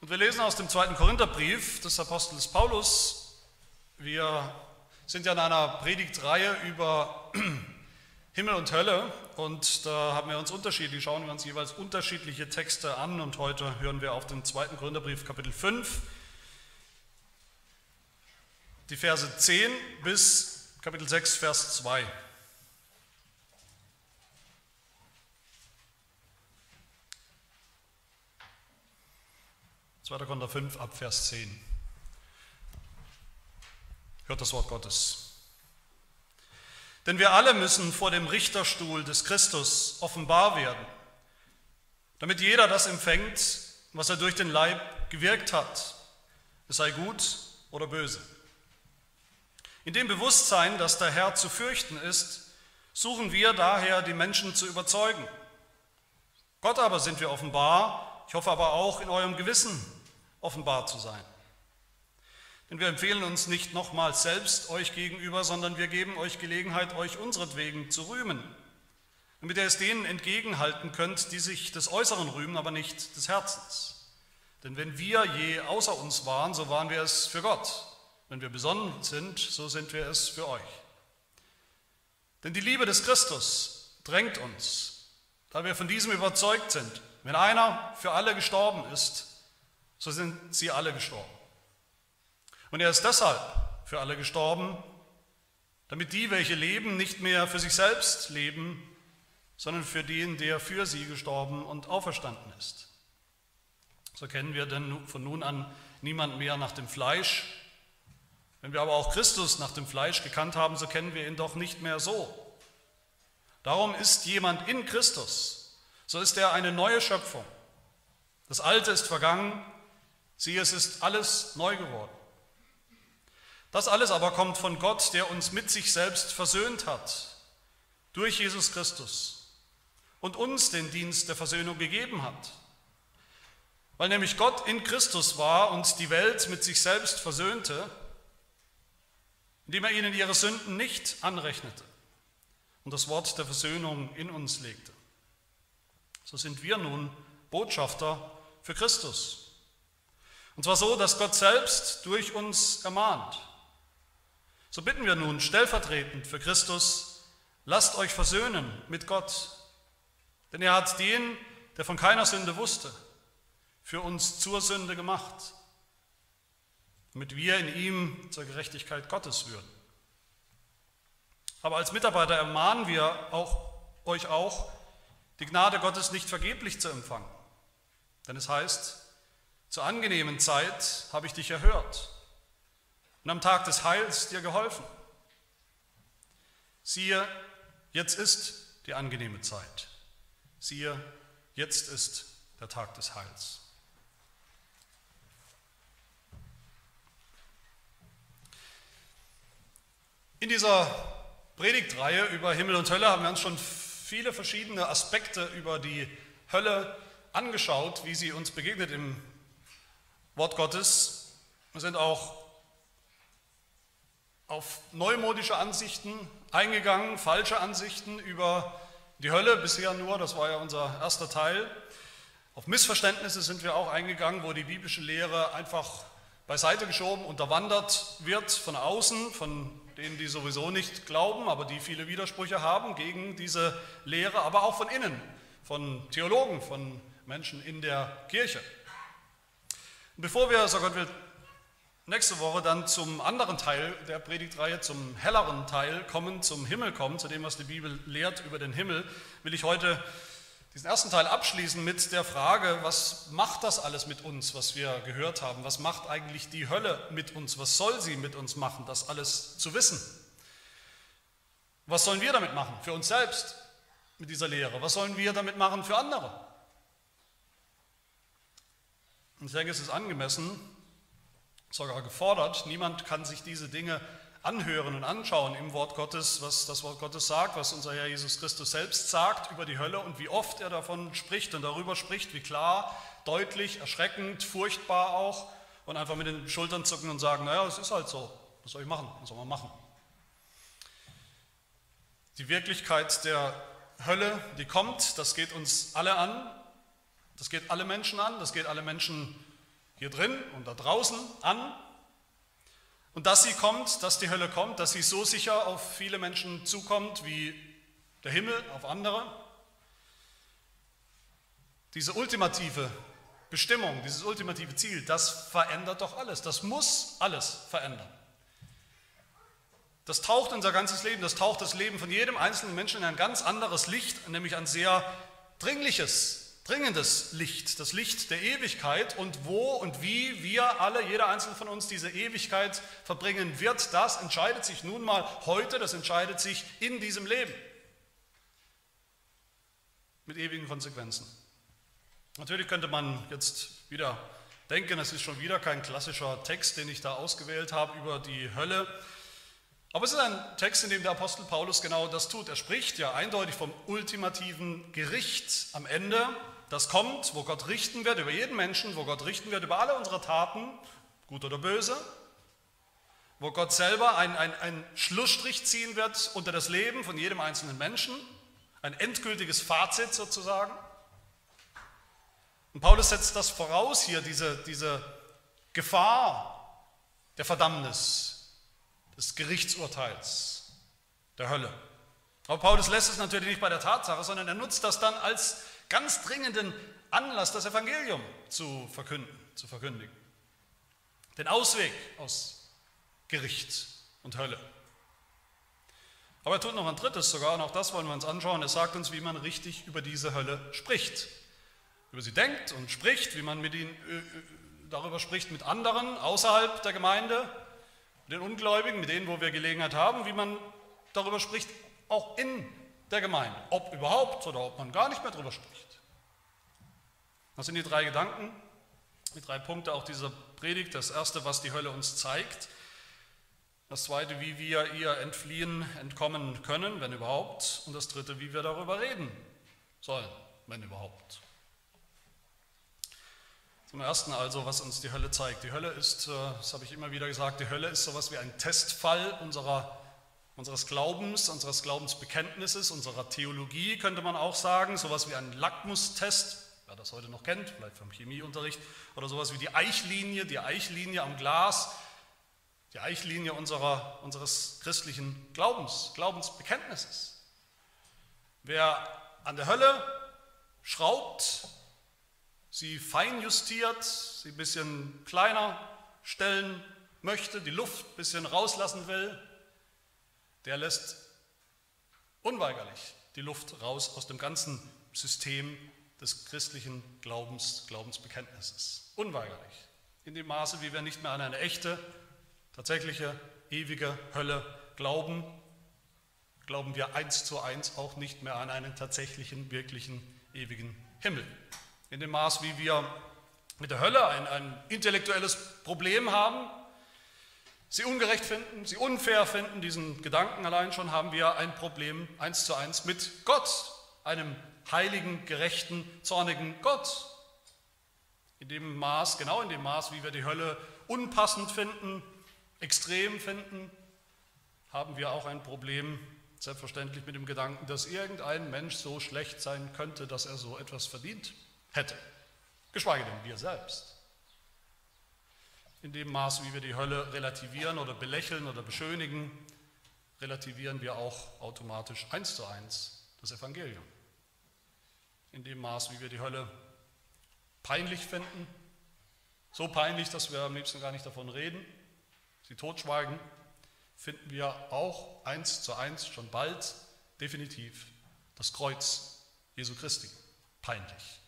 Und wir lesen aus dem zweiten Korintherbrief des Apostels Paulus. Wir sind ja in einer Predigtreihe über Himmel und Hölle und da haben wir uns unterschiedlich, schauen wir uns jeweils unterschiedliche Texte an und heute hören wir auf den zweiten Korintherbrief Kapitel 5, die Verse 10 bis Kapitel 6, Vers 2. 2. Korinther 5 ab Vers 10. Hört das Wort Gottes. Denn wir alle müssen vor dem Richterstuhl des Christus offenbar werden, damit jeder das empfängt, was er durch den Leib gewirkt hat, es sei gut oder böse. In dem Bewusstsein, dass der Herr zu fürchten ist, suchen wir daher, die Menschen zu überzeugen. Gott aber sind wir offenbar, ich hoffe aber auch in eurem Gewissen offenbar zu sein. Denn wir empfehlen uns nicht nochmals selbst euch gegenüber, sondern wir geben euch Gelegenheit, euch unseretwegen zu rühmen, damit ihr es denen entgegenhalten könnt, die sich des Äußeren rühmen, aber nicht des Herzens. Denn wenn wir je außer uns waren, so waren wir es für Gott. Wenn wir besonnen sind, so sind wir es für euch. Denn die Liebe des Christus drängt uns, da wir von diesem überzeugt sind. Wenn einer für alle gestorben ist, so sind sie alle gestorben. Und er ist deshalb für alle gestorben, damit die, welche leben, nicht mehr für sich selbst leben, sondern für den, der für sie gestorben und auferstanden ist. So kennen wir denn von nun an niemand mehr nach dem Fleisch. Wenn wir aber auch Christus nach dem Fleisch gekannt haben, so kennen wir ihn doch nicht mehr so. Darum ist jemand in Christus, so ist er eine neue Schöpfung. Das Alte ist vergangen, Siehe, es ist alles neu geworden. Das alles aber kommt von Gott, der uns mit sich selbst versöhnt hat, durch Jesus Christus und uns den Dienst der Versöhnung gegeben hat. Weil nämlich Gott in Christus war und die Welt mit sich selbst versöhnte, indem er ihnen ihre Sünden nicht anrechnete und das Wort der Versöhnung in uns legte. So sind wir nun Botschafter für Christus und zwar so, dass Gott selbst durch uns ermahnt. So bitten wir nun stellvertretend für Christus, lasst euch versöhnen mit Gott. Denn er hat den, der von keiner Sünde wusste, für uns zur Sünde gemacht, damit wir in ihm zur Gerechtigkeit Gottes würden. Aber als Mitarbeiter ermahnen wir auch, euch auch, die Gnade Gottes nicht vergeblich zu empfangen. Denn es heißt, zur angenehmen Zeit habe ich dich erhört und am Tag des Heils dir geholfen. Siehe, jetzt ist die angenehme Zeit. Siehe, jetzt ist der Tag des Heils. In dieser Predigtreihe über Himmel und Hölle haben wir uns schon viele verschiedene Aspekte über die Hölle angeschaut, wie sie uns begegnet im Wort Gottes. Wir sind auch auf neumodische Ansichten eingegangen, falsche Ansichten über die Hölle bisher nur, das war ja unser erster Teil. Auf Missverständnisse sind wir auch eingegangen, wo die biblische Lehre einfach beiseite geschoben, unterwandert wird von außen, von denen, die sowieso nicht glauben, aber die viele Widersprüche haben gegen diese Lehre, aber auch von innen, von Theologen, von Menschen in der Kirche. Bevor wir, so Gott will, nächste Woche dann zum anderen Teil der Predigtreihe, zum helleren Teil kommen, zum Himmel kommen, zu dem, was die Bibel lehrt über den Himmel, will ich heute diesen ersten Teil abschließen mit der Frage, was macht das alles mit uns, was wir gehört haben? Was macht eigentlich die Hölle mit uns? Was soll sie mit uns machen, das alles zu wissen? Was sollen wir damit machen für uns selbst mit dieser Lehre? Was sollen wir damit machen für andere? Ich denke, es ist angemessen, sogar gefordert. Niemand kann sich diese Dinge anhören und anschauen im Wort Gottes, was das Wort Gottes sagt, was unser Herr Jesus Christus selbst sagt über die Hölle und wie oft er davon spricht und darüber spricht, wie klar, deutlich, erschreckend, furchtbar auch und einfach mit den Schultern zucken und sagen, naja, es ist halt so, was soll ich machen, was soll man machen. Die Wirklichkeit der Hölle, die kommt, das geht uns alle an, das geht alle Menschen an, das geht alle Menschen hier drin und da draußen an. Und dass sie kommt, dass die Hölle kommt, dass sie so sicher auf viele Menschen zukommt wie der Himmel auf andere. Diese ultimative Bestimmung, dieses ultimative Ziel, das verändert doch alles. Das muss alles verändern. Das taucht unser ganzes Leben, das taucht das Leben von jedem einzelnen Menschen in ein ganz anderes Licht, nämlich ein sehr dringliches, dringendes Licht, das Licht der Ewigkeit. Und wo und wie wir alle, jeder einzelne von uns diese Ewigkeit verbringen wird, das entscheidet sich nun mal heute, das entscheidet sich in diesem Leben mit ewigen Konsequenzen. Natürlich könnte man jetzt wieder denken, es ist schon wieder kein klassischer Text, den ich da ausgewählt habe über die Hölle. Aber es ist ein Text, in dem der Apostel Paulus genau das tut. Er spricht ja eindeutig vom ultimativen Gericht am Ende, das kommt, wo Gott richten wird über jeden Menschen, wo Gott richten wird über alle unsere Taten, gut oder böse, wo Gott selber einen Schlussstrich ziehen wird unter das Leben von jedem einzelnen Menschen, ein endgültiges Fazit sozusagen. Und Paulus setzt das voraus hier, diese, diese Gefahr der Verdammnis, des Gerichtsurteils, der Hölle. Aber Paulus lässt es natürlich nicht bei der Tatsache, sondern er nutzt das dann als ganz dringenden Anlass, das Evangelium zu verkünden, zu verkündigen. Den Ausweg aus Gericht und Hölle. Aber er tut noch ein drittes sogar, und auch das wollen wir uns anschauen. Er sagt uns, wie man richtig über diese Hölle spricht. Über sie denkt und spricht, wie man mit ihnen, äh, darüber spricht mit anderen außerhalb der Gemeinde, den Ungläubigen, mit denen, wo wir Gelegenheit haben, wie man darüber spricht, auch in der Gemeinde, ob überhaupt oder ob man gar nicht mehr darüber spricht. Das sind die drei Gedanken, die drei Punkte auch dieser Predigt. Das erste, was die Hölle uns zeigt. Das zweite, wie wir ihr entfliehen, entkommen können, wenn überhaupt. Und das dritte, wie wir darüber reden sollen, wenn überhaupt. Zum Ersten also, was uns die Hölle zeigt. Die Hölle ist, äh, das habe ich immer wieder gesagt, die Hölle ist sowas wie ein Testfall unserer, unseres Glaubens, unseres Glaubensbekenntnisses, unserer Theologie, könnte man auch sagen, sowas wie ein Lackmustest, wer das heute noch kennt, vielleicht vom Chemieunterricht, oder sowas wie die Eichlinie, die Eichlinie am Glas, die Eichlinie unserer, unseres christlichen Glaubens, Glaubensbekenntnisses. Wer an der Hölle schraubt, sie fein justiert, sie ein bisschen kleiner stellen möchte, die Luft ein bisschen rauslassen will, der lässt unweigerlich die Luft raus aus dem ganzen System des christlichen Glaubens, Glaubensbekenntnisses. Unweigerlich. In dem Maße, wie wir nicht mehr an eine echte, tatsächliche, ewige Hölle glauben, glauben wir eins zu eins auch nicht mehr an einen tatsächlichen, wirklichen, ewigen Himmel in dem Maß, wie wir mit der Hölle ein, ein intellektuelles Problem haben, sie ungerecht finden, sie unfair finden, diesen Gedanken allein schon, haben wir ein Problem eins zu eins mit Gott, einem heiligen, gerechten, zornigen Gott. In dem Maß, genau in dem Maß, wie wir die Hölle unpassend finden, extrem finden, haben wir auch ein Problem, selbstverständlich mit dem Gedanken, dass irgendein Mensch so schlecht sein könnte, dass er so etwas verdient hätte, geschweige denn wir selbst. In dem Maß, wie wir die Hölle relativieren oder belächeln oder beschönigen, relativieren wir auch automatisch eins zu eins das Evangelium. In dem Maß, wie wir die Hölle peinlich finden, so peinlich, dass wir am liebsten gar nicht davon reden, sie totschweigen, finden wir auch eins zu eins schon bald definitiv das Kreuz Jesu Christi peinlich.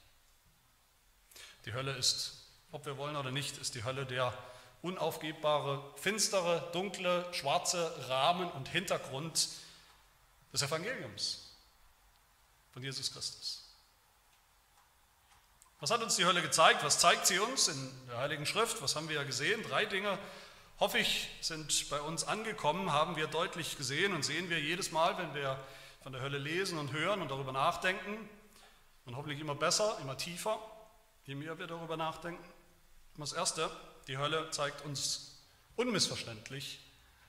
Die Hölle ist, ob wir wollen oder nicht, ist die Hölle der unaufgebbare, finstere, dunkle, schwarze Rahmen und Hintergrund des Evangeliums von Jesus Christus. Was hat uns die Hölle gezeigt? Was zeigt sie uns in der Heiligen Schrift? Was haben wir ja gesehen? Drei Dinge, hoffe ich, sind bei uns angekommen, haben wir deutlich gesehen und sehen wir jedes Mal, wenn wir von der Hölle lesen und hören und darüber nachdenken. Und hoffentlich immer besser, immer tiefer je mehr wir darüber nachdenken. Das Erste, die Hölle zeigt uns unmissverständlich,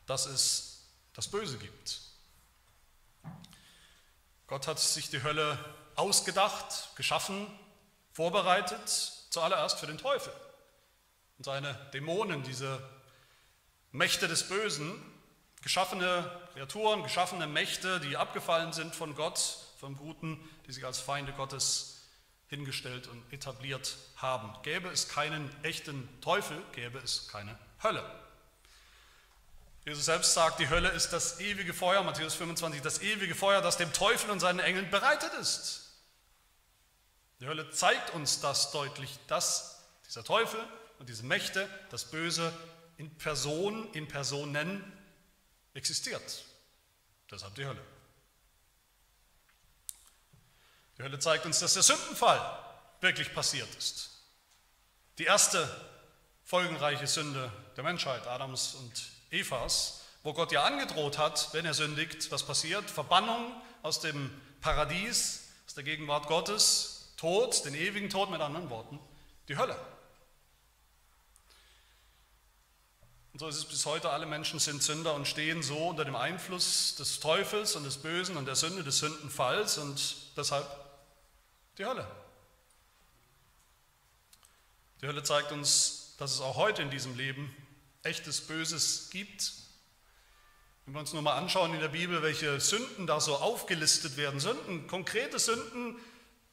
dass es das Böse gibt. Gott hat sich die Hölle ausgedacht, geschaffen, vorbereitet, zuallererst für den Teufel. und seine Dämonen, diese Mächte des Bösen, geschaffene Kreaturen, geschaffene Mächte, die abgefallen sind von Gott, vom Guten, die sich als Feinde Gottes hingestellt und etabliert haben. Gäbe es keinen echten Teufel, gäbe es keine Hölle. Jesus selbst sagt, die Hölle ist das ewige Feuer, Matthäus 25, das ewige Feuer, das dem Teufel und seinen Engeln bereitet ist. Die Hölle zeigt uns das deutlich, dass dieser Teufel und diese Mächte, das Böse in Person, in Personen existiert. Deshalb die Hölle. Die Hölle zeigt uns, dass der Sündenfall wirklich passiert ist. Die erste folgenreiche Sünde der Menschheit, Adams und Evas, wo Gott ja angedroht hat, wenn er sündigt, was passiert? Verbannung aus dem Paradies, aus der Gegenwart Gottes, Tod, den ewigen Tod mit anderen Worten, die Hölle. Und so ist es bis heute, alle Menschen sind Sünder und stehen so unter dem Einfluss des Teufels und des Bösen und der Sünde, des Sündenfalls und deshalb die Hölle. Die Hölle zeigt uns, dass es auch heute in diesem Leben echtes Böses gibt. Wenn wir uns nur mal anschauen in der Bibel, welche Sünden da so aufgelistet werden, Sünden, konkrete Sünden,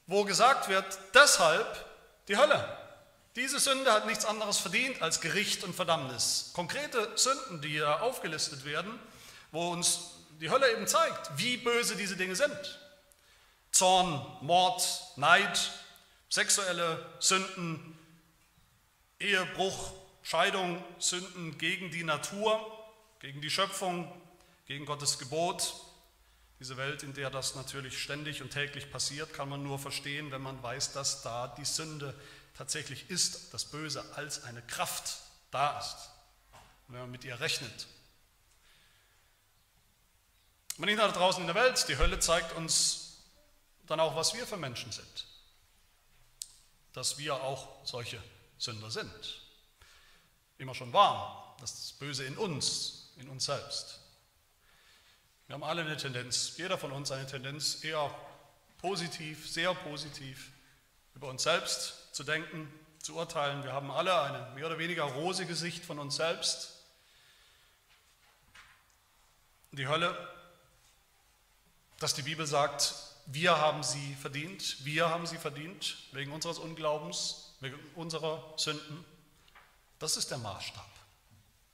wo gesagt wird, deshalb die Hölle. Diese Sünde hat nichts anderes verdient als Gericht und Verdammnis. Konkrete Sünden, die hier aufgelistet werden, wo uns die Hölle eben zeigt, wie böse diese Dinge sind. Zorn, Mord, Neid, sexuelle Sünden, Ehebruch, Scheidung, Sünden gegen die Natur, gegen die Schöpfung, gegen Gottes Gebot. Diese Welt, in der das natürlich ständig und täglich passiert, kann man nur verstehen, wenn man weiß, dass da die Sünde tatsächlich ist, das Böse als eine Kraft da ist, wenn man mit ihr rechnet. Aber nicht da draußen in der Welt, die Hölle zeigt uns dann auch, was wir für Menschen sind, dass wir auch solche Sünder sind. Immer schon waren, das Böse in uns, in uns selbst. Wir haben alle eine Tendenz, jeder von uns eine Tendenz, eher positiv, sehr positiv über uns selbst zu denken, zu urteilen. Wir haben alle eine mehr oder weniger rosige Sicht von uns selbst. Die Hölle, dass die Bibel sagt, wir haben sie verdient, wir haben sie verdient, wegen unseres Unglaubens, wegen unserer Sünden. Das ist der Maßstab.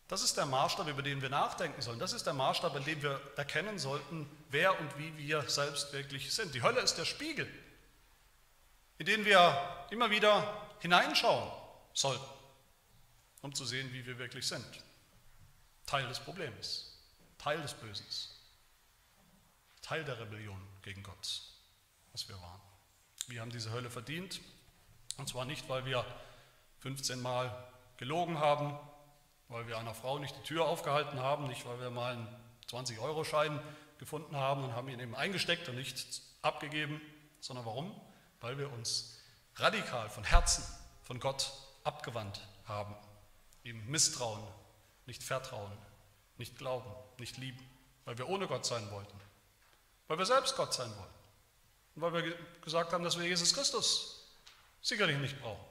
Das ist der Maßstab, über den wir nachdenken sollen. Das ist der Maßstab, in dem wir erkennen sollten, wer und wie wir selbst wirklich sind. Die Hölle ist der Spiegel in den wir immer wieder hineinschauen sollten, um zu sehen, wie wir wirklich sind. Teil des Problems, Teil des Bösen, Teil der Rebellion gegen Gott, was wir waren. Wir haben diese Hölle verdient, und zwar nicht, weil wir 15 Mal gelogen haben, weil wir einer Frau nicht die Tür aufgehalten haben, nicht weil wir mal einen 20-Euro-Schein gefunden haben und haben ihn eben eingesteckt und nicht abgegeben, sondern warum? weil wir uns radikal von Herzen von Gott abgewandt haben, ihm misstrauen, nicht vertrauen, nicht glauben, nicht lieben, weil wir ohne Gott sein wollten, weil wir selbst Gott sein wollten und weil wir gesagt haben, dass wir Jesus Christus sicherlich nicht brauchen.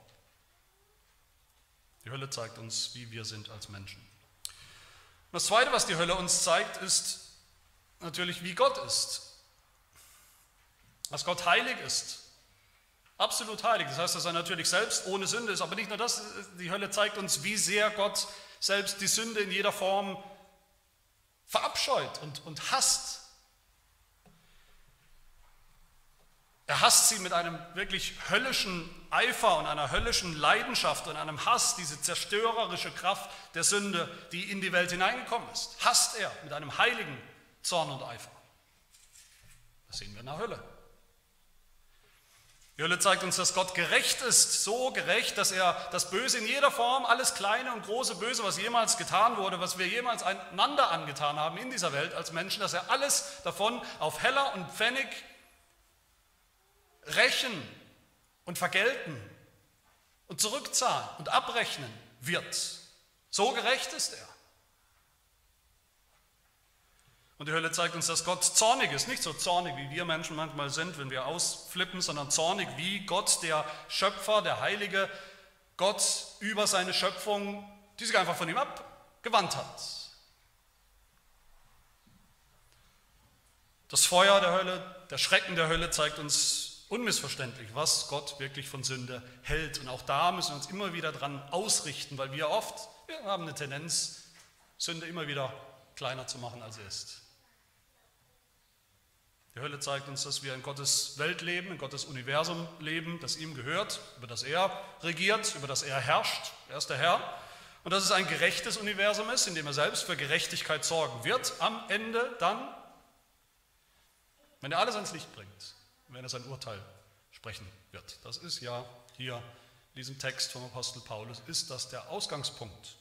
Die Hölle zeigt uns, wie wir sind als Menschen. Und das Zweite, was die Hölle uns zeigt, ist natürlich, wie Gott ist. Dass Gott heilig ist, Absolut heilig. Das heißt, dass er natürlich selbst ohne Sünde ist. Aber nicht nur das, die Hölle zeigt uns, wie sehr Gott selbst die Sünde in jeder Form verabscheut und, und hasst. Er hasst sie mit einem wirklich höllischen Eifer und einer höllischen Leidenschaft und einem Hass, diese zerstörerische Kraft der Sünde, die in die Welt hineingekommen ist. Hasst er mit einem heiligen Zorn und Eifer. Das sehen wir in der Hölle. Die Hölle zeigt uns, dass Gott gerecht ist, so gerecht, dass er das Böse in jeder Form, alles kleine und große Böse, was jemals getan wurde, was wir jemals einander angetan haben in dieser Welt als Menschen, dass er alles davon auf Heller und Pfennig rächen und vergelten und zurückzahlen und abrechnen wird. So gerecht ist er. Und die Hölle zeigt uns, dass Gott zornig ist. Nicht so zornig, wie wir Menschen manchmal sind, wenn wir ausflippen, sondern zornig wie Gott, der Schöpfer, der Heilige, Gott über seine Schöpfung, die sich einfach von ihm abgewandt hat. Das Feuer der Hölle, der Schrecken der Hölle zeigt uns unmissverständlich, was Gott wirklich von Sünde hält. Und auch da müssen wir uns immer wieder dran ausrichten, weil wir oft, wir haben eine Tendenz, Sünde immer wieder kleiner zu machen, als sie ist. Die Hölle zeigt uns, dass wir in Gottes Welt leben, in Gottes Universum leben, das ihm gehört, über das er regiert, über das er herrscht. Er ist der Herr. Und dass es ein gerechtes Universum ist, in dem er selbst für Gerechtigkeit sorgen wird, am Ende dann, wenn er alles ans Licht bringt, wenn er sein Urteil sprechen wird. Das ist ja hier in diesem Text vom Apostel Paulus, ist das der Ausgangspunkt,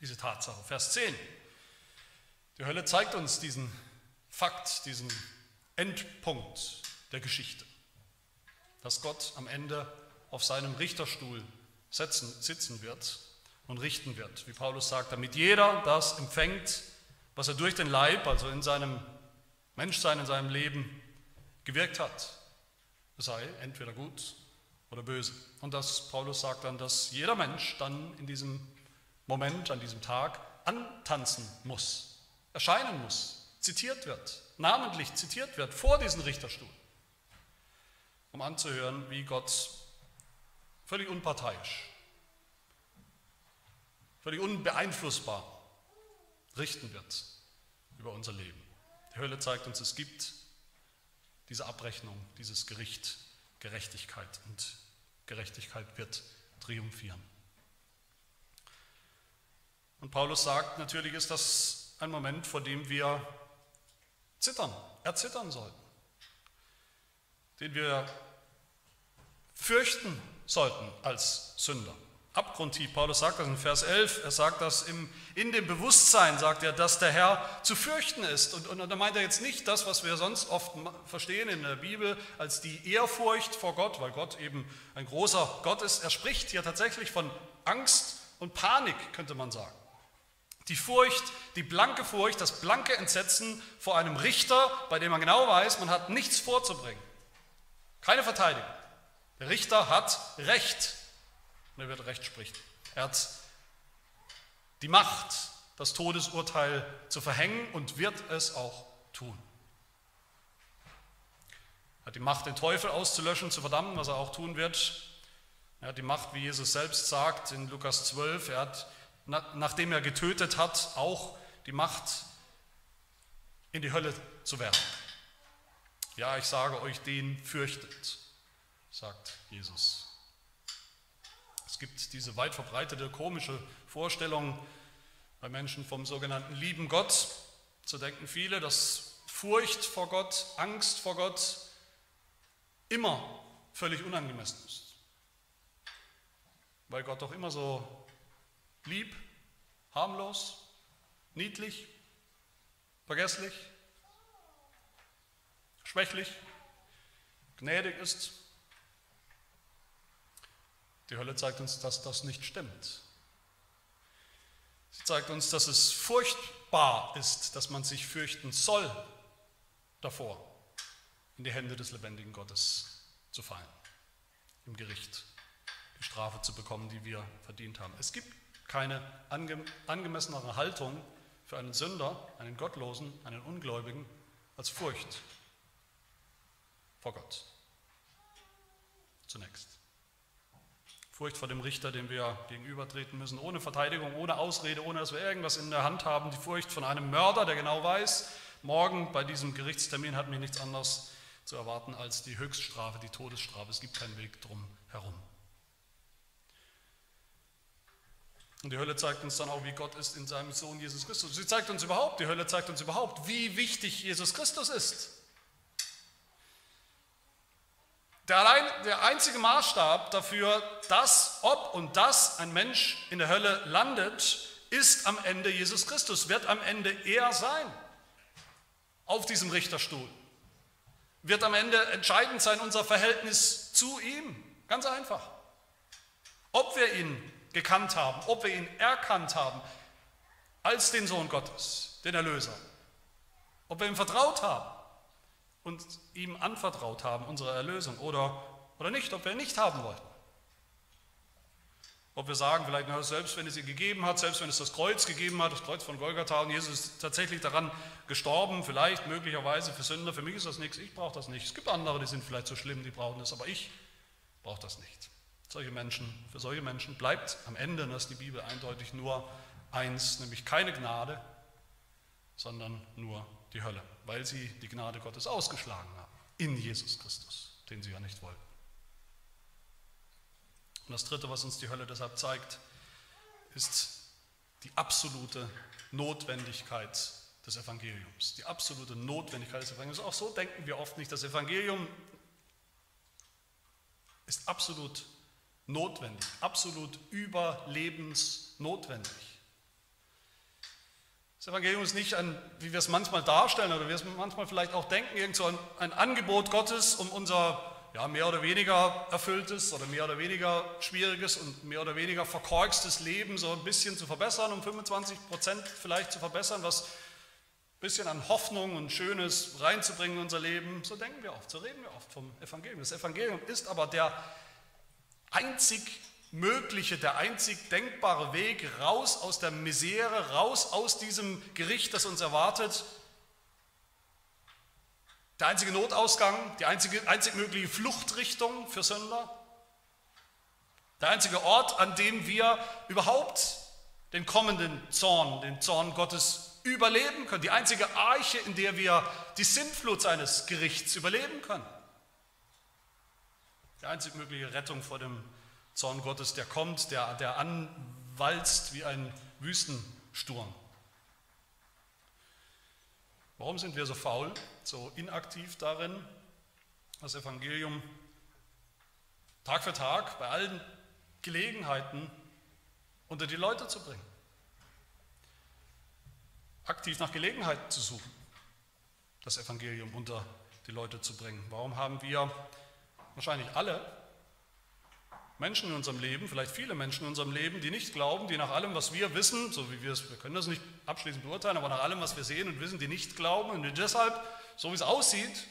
diese Tatsache. Vers 10. Die Hölle zeigt uns diesen Fakt, diesen Endpunkt der Geschichte, dass Gott am Ende auf seinem Richterstuhl sitzen, sitzen wird und richten wird. Wie Paulus sagt, damit jeder das empfängt, was er durch den Leib, also in seinem Menschsein, in seinem Leben gewirkt hat, sei entweder gut oder böse. Und dass Paulus sagt dann, dass jeder Mensch dann in diesem Moment, an diesem Tag antanzen muss, erscheinen muss, zitiert wird, namentlich zitiert wird vor diesem Richterstuhl, um anzuhören, wie Gott völlig unparteiisch, völlig unbeeinflussbar richten wird über unser Leben. Die Hölle zeigt uns, es gibt diese Abrechnung, dieses Gericht, Gerechtigkeit und Gerechtigkeit wird triumphieren. Und Paulus sagt, natürlich ist das ein Moment, vor dem wir zittern, erzittern sollten, den wir fürchten sollten als Sünder. Abgrundtief, Paulus sagt das in Vers 11, er sagt das im, in dem Bewusstsein, sagt er, dass der Herr zu fürchten ist. Und, und, und da meint er jetzt nicht das, was wir sonst oft verstehen in der Bibel, als die Ehrfurcht vor Gott, weil Gott eben ein großer Gott ist. Er spricht hier tatsächlich von Angst und Panik, könnte man sagen. Die Furcht, die blanke Furcht, das blanke Entsetzen vor einem Richter, bei dem man genau weiß, man hat nichts vorzubringen. Keine Verteidigung. Der Richter hat Recht und er wird Recht sprechen. Er hat die Macht, das Todesurteil zu verhängen und wird es auch tun. Er hat die Macht, den Teufel auszulöschen, zu verdammen, was er auch tun wird. Er hat die Macht, wie Jesus selbst sagt in Lukas 12, er hat nachdem er getötet hat, auch die Macht in die Hölle zu werfen. Ja, ich sage euch, den fürchtet, sagt Jesus. Es gibt diese weit verbreitete komische Vorstellung bei Menschen vom sogenannten lieben Gott. So denken viele, dass Furcht vor Gott, Angst vor Gott immer völlig unangemessen ist. Weil Gott doch immer so lieb, harmlos, niedlich, vergesslich, schwächlich, gnädig ist. Die Hölle zeigt uns, dass das nicht stimmt. Sie zeigt uns, dass es furchtbar ist, dass man sich fürchten soll davor, in die Hände des lebendigen Gottes zu fallen, im Gericht die Strafe zu bekommen, die wir verdient haben. Es gibt keine ange angemessenere Haltung für einen Sünder, einen Gottlosen, einen Ungläubigen als Furcht vor Gott. Zunächst. Furcht vor dem Richter, dem wir gegenübertreten müssen, ohne Verteidigung, ohne Ausrede, ohne dass wir irgendwas in der Hand haben. Die Furcht von einem Mörder, der genau weiß, morgen bei diesem Gerichtstermin hat mich nichts anderes zu erwarten als die Höchststrafe, die Todesstrafe. Es gibt keinen Weg drum herum. Und die Hölle zeigt uns dann auch, wie Gott ist in seinem Sohn Jesus Christus. Sie zeigt uns überhaupt, die Hölle zeigt uns überhaupt, wie wichtig Jesus Christus ist. Der, einzige Maßstab dafür, dass, ob und dass ein Mensch in der Hölle landet, ist am Ende Jesus Christus, wird am Ende er sein auf diesem Richterstuhl. Wird am Ende entscheidend sein unser Verhältnis zu ihm. Ganz einfach. Ob wir ihn gekannt haben, ob wir ihn erkannt haben als den Sohn Gottes, den Erlöser, ob wir ihm vertraut haben und ihm anvertraut haben, unsere Erlösung, oder, oder nicht, ob wir ihn nicht haben wollten. Ob wir sagen, vielleicht, na, selbst wenn es ihn gegeben hat, selbst wenn es das Kreuz gegeben hat, das Kreuz von Golgatha und Jesus ist tatsächlich daran gestorben, vielleicht möglicherweise für Sünder, für mich ist das nichts, ich brauche das nicht. Es gibt andere, die sind vielleicht so schlimm, die brauchen das, aber ich brauche das nicht. Solche Menschen, für solche Menschen bleibt am Ende, das ist die Bibel eindeutig nur eins, nämlich keine Gnade, sondern nur die Hölle, weil sie die Gnade Gottes ausgeschlagen haben in Jesus Christus, den sie ja nicht wollten. Und das Dritte, was uns die Hölle deshalb zeigt, ist die absolute Notwendigkeit des Evangeliums. Die absolute Notwendigkeit des Evangeliums. Auch so denken wir oft nicht. Das Evangelium ist absolut notwendig, absolut überlebensnotwendig. Das Evangelium ist nicht ein, wie wir es manchmal darstellen oder wie wir es manchmal vielleicht auch denken, irgend so ein, ein Angebot Gottes, um unser ja, mehr oder weniger erfülltes oder mehr oder weniger schwieriges und mehr oder weniger verkorkstes Leben so ein bisschen zu verbessern, um 25 Prozent vielleicht zu verbessern, was ein bisschen an Hoffnung und Schönes reinzubringen in unser Leben. So denken wir oft, so reden wir oft vom Evangelium. Das Evangelium ist aber der einzig mögliche, der einzig denkbare Weg raus aus der Misere, raus aus diesem Gericht, das uns erwartet, der einzige Notausgang, die einzige, einzig mögliche Fluchtrichtung für Sünder, der einzige Ort, an dem wir überhaupt den kommenden Zorn, den Zorn Gottes überleben können, die einzige Arche, in der wir die Sintflut seines Gerichts überleben können. Die einzig mögliche Rettung vor dem Zorn Gottes, der kommt, der, der anwalzt wie ein Wüstensturm. Warum sind wir so faul, so inaktiv darin, das Evangelium Tag für Tag bei allen Gelegenheiten unter die Leute zu bringen? Aktiv nach Gelegenheiten zu suchen, das Evangelium unter die Leute zu bringen. Warum haben wir wahrscheinlich alle Menschen in unserem Leben, vielleicht viele Menschen in unserem Leben, die nicht glauben, die nach allem, was wir wissen, so wie wir es, wir können das nicht abschließend beurteilen, aber nach allem, was wir sehen und wissen, die nicht glauben und die deshalb, so wie es aussieht,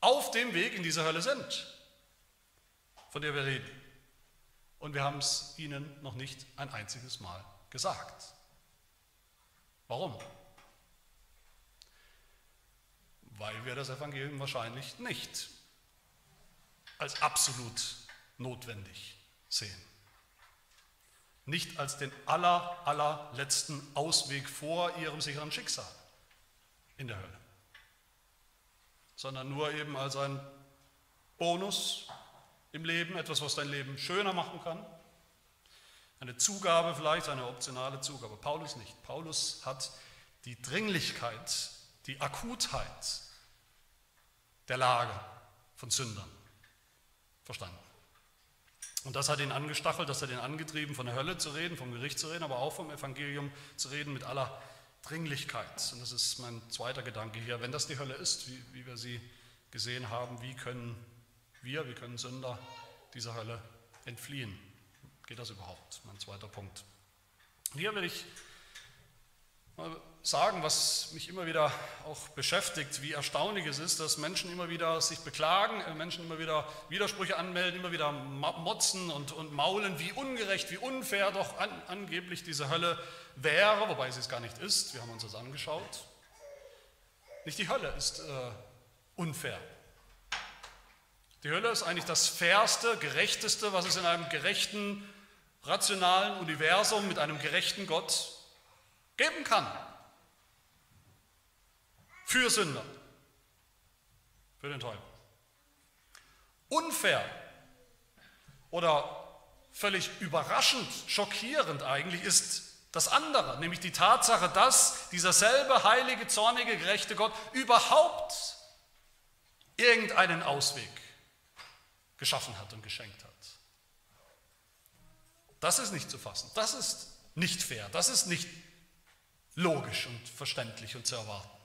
auf dem Weg in diese Hölle sind, von der wir reden. Und wir haben es ihnen noch nicht ein einziges Mal gesagt. Warum? Weil wir das Evangelium wahrscheinlich nicht als absolut notwendig sehen. Nicht als den aller, allerletzten Ausweg vor ihrem sicheren Schicksal in der Hölle, sondern nur eben als ein Bonus im Leben, etwas, was dein Leben schöner machen kann. Eine Zugabe vielleicht, eine optionale Zugabe. Paulus nicht. Paulus hat die Dringlichkeit, die Akutheit der Lage von Sündern verstanden. Und das hat ihn angestachelt, das hat ihn angetrieben, von der Hölle zu reden, vom Gericht zu reden, aber auch vom Evangelium zu reden mit aller Dringlichkeit. Und das ist mein zweiter Gedanke hier. Wenn das die Hölle ist, wie, wie wir sie gesehen haben, wie können wir, wie können Sünder dieser Hölle entfliehen? Geht das überhaupt? Mein zweiter Punkt. Und hier will ich mal sagen, was mich immer wieder auch beschäftigt, wie erstaunlich es ist, dass Menschen immer wieder sich beklagen, äh, Menschen immer wieder Widersprüche anmelden, immer wieder motzen und, und maulen, wie ungerecht, wie unfair doch an, angeblich diese Hölle wäre, wobei sie es gar nicht ist. Wir haben uns das angeschaut. Nicht die Hölle ist äh, unfair. Die Hölle ist eigentlich das fairste, gerechteste, was es in einem gerechten, rationalen Universum mit einem gerechten Gott geben kann. Für Sünder. Für den Teufel. Unfair oder völlig überraschend, schockierend eigentlich ist das andere, nämlich die Tatsache, dass dieser selbe heilige, zornige, gerechte Gott überhaupt irgendeinen Ausweg geschaffen hat und geschenkt hat. Das ist nicht zu fassen. Das ist nicht fair. Das ist nicht logisch und verständlich und zu erwarten.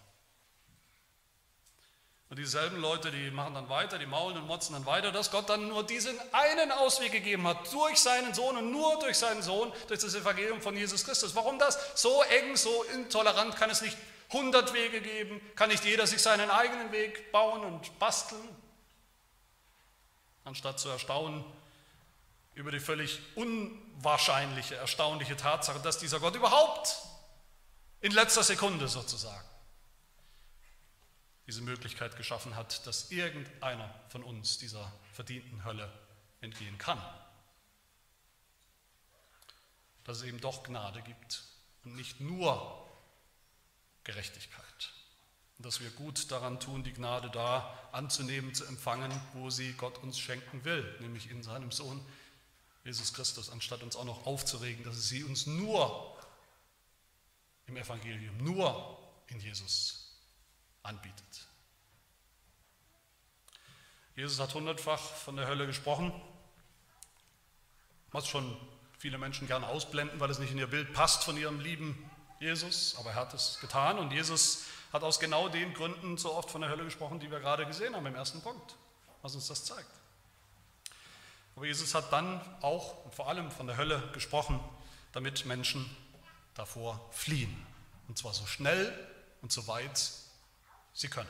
Und dieselben Leute, die machen dann weiter, die maulen und motzen dann weiter, dass Gott dann nur diesen einen Ausweg gegeben hat, durch seinen Sohn und nur durch seinen Sohn, durch das Evangelium von Jesus Christus. Warum das? So eng, so intolerant kann es nicht hundert Wege geben, kann nicht jeder sich seinen eigenen Weg bauen und basteln, anstatt zu erstaunen über die völlig un unwahrscheinliche, erstaunliche Tatsache, dass dieser Gott überhaupt in letzter Sekunde sozusagen diese Möglichkeit geschaffen hat, dass irgendeiner von uns dieser verdienten Hölle entgehen kann. Dass es eben doch Gnade gibt und nicht nur Gerechtigkeit. Und dass wir gut daran tun, die Gnade da anzunehmen, zu empfangen, wo sie Gott uns schenken will, nämlich in seinem Sohn Jesus Christus, anstatt uns auch noch aufzuregen, dass sie uns nur im Evangelium, nur in Jesus anbietet. Jesus hat hundertfach von der Hölle gesprochen, was schon viele Menschen gerne ausblenden, weil es nicht in ihr Bild passt von ihrem lieben Jesus, aber er hat es getan und Jesus hat aus genau den Gründen so oft von der Hölle gesprochen, die wir gerade gesehen haben im ersten Punkt, was uns das zeigt. Aber Jesus hat dann auch und vor allem von der Hölle gesprochen, damit Menschen davor fliehen. Und zwar so schnell und so weit sie können.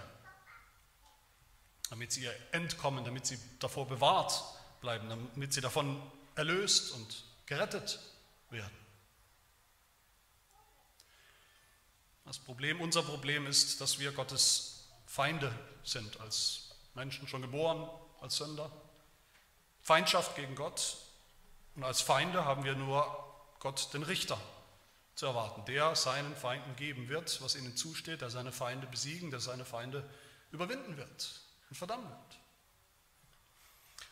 Damit sie ihr entkommen, damit sie davor bewahrt bleiben, damit sie davon erlöst und gerettet werden. Das Problem, unser Problem ist, dass wir Gottes Feinde sind, als Menschen schon geboren, als Sünder. Feindschaft gegen Gott. Und als Feinde haben wir nur Gott, den Richter, zu erwarten, der seinen Feinden geben wird, was ihnen zusteht, der seine Feinde besiegen, der seine Feinde überwinden wird und verdammen wird.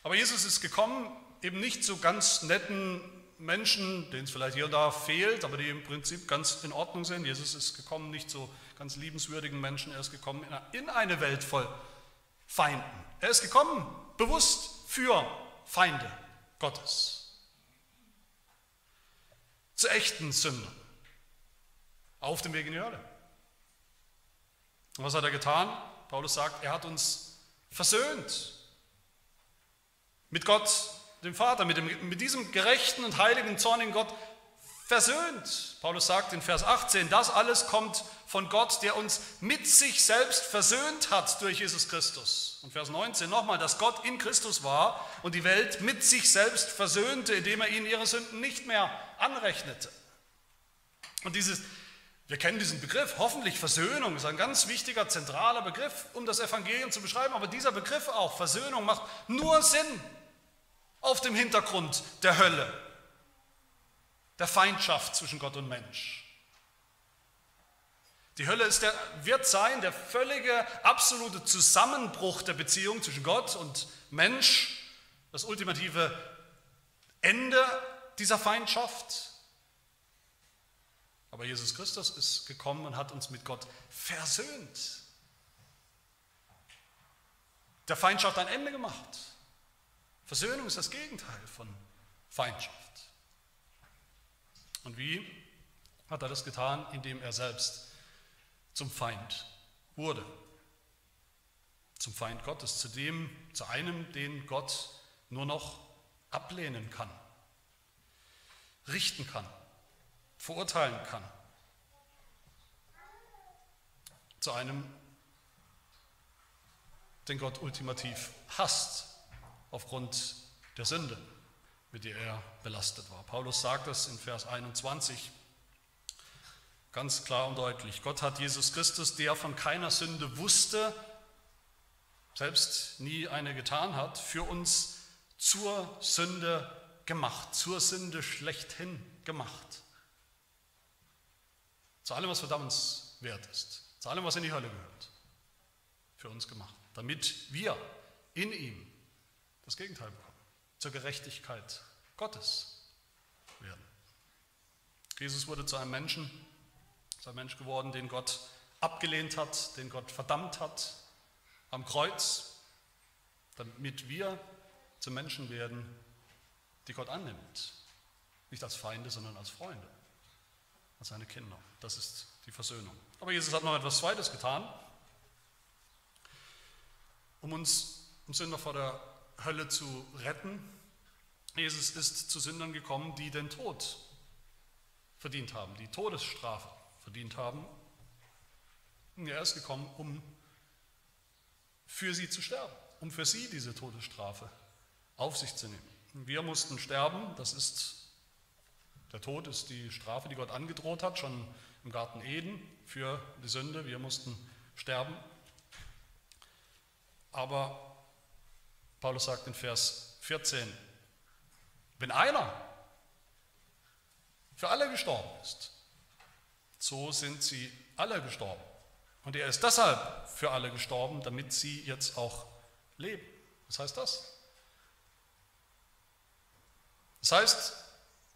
Aber Jesus ist gekommen, eben nicht zu ganz netten Menschen, denen es vielleicht hier und da fehlt, aber die im Prinzip ganz in Ordnung sind. Jesus ist gekommen nicht zu ganz liebenswürdigen Menschen, er ist gekommen in eine Welt voll Feinden. Er ist gekommen bewusst für Feinde Gottes. Zu echten Sündern. Auf dem Weg in die Hölle. Und was hat er getan? Paulus sagt, er hat uns versöhnt mit Gott dem Vater, mit, dem, mit diesem gerechten und heiligen, zornigen Gott versöhnt. Paulus sagt in Vers 18, das alles kommt von Gott, der uns mit sich selbst versöhnt hat durch Jesus Christus. Und Vers 19 nochmal, dass Gott in Christus war und die Welt mit sich selbst versöhnte, indem er ihnen ihre Sünden nicht mehr anrechnete. Und dieses, wir kennen diesen Begriff, hoffentlich Versöhnung ist ein ganz wichtiger, zentraler Begriff, um das Evangelium zu beschreiben, aber dieser Begriff auch, Versöhnung, macht nur Sinn, auf dem Hintergrund der Hölle, der Feindschaft zwischen Gott und Mensch. Die Hölle der, wird sein der völlige, absolute Zusammenbruch der Beziehung zwischen Gott und Mensch, das ultimative Ende dieser Feindschaft. Aber Jesus Christus ist gekommen und hat uns mit Gott versöhnt. Der Feindschaft ein Ende gemacht. Versöhnung ist das Gegenteil von Feindschaft. Und wie hat er das getan? Indem er selbst zum Feind wurde. Zum Feind Gottes, zu dem, zu einem, den Gott nur noch ablehnen kann, richten kann, verurteilen kann. Zu einem, den Gott ultimativ hasst aufgrund der Sünde, mit der er belastet war. Paulus sagt das in Vers 21 ganz klar und deutlich. Gott hat Jesus Christus, der von keiner Sünde wusste, selbst nie eine getan hat, für uns zur Sünde gemacht, zur Sünde schlechthin gemacht. Zu allem, was verdammenswert ist, zu allem, was in die Hölle gehört, für uns gemacht, damit wir in ihm das Gegenteil bekommen, zur Gerechtigkeit Gottes werden. Jesus wurde zu einem Menschen, zu einem Mensch geworden, den Gott abgelehnt hat, den Gott verdammt hat am Kreuz, damit wir zu Menschen werden, die Gott annimmt. Nicht als Feinde, sondern als Freunde, als seine Kinder. Das ist die Versöhnung. Aber Jesus hat noch etwas Zweites getan, um uns um Sünder vor der Hölle zu retten. Jesus ist zu Sündern gekommen, die den Tod verdient haben, die Todesstrafe verdient haben. Er ist gekommen, um für sie zu sterben, um für sie diese Todesstrafe auf sich zu nehmen. Wir mussten sterben, das ist Der Tod ist die Strafe, die Gott angedroht hat, schon im Garten Eden für die Sünde. Wir mussten sterben. Aber Paulus sagt in Vers 14, wenn einer für alle gestorben ist, so sind sie alle gestorben. Und er ist deshalb für alle gestorben, damit sie jetzt auch leben. Was heißt das? Das heißt,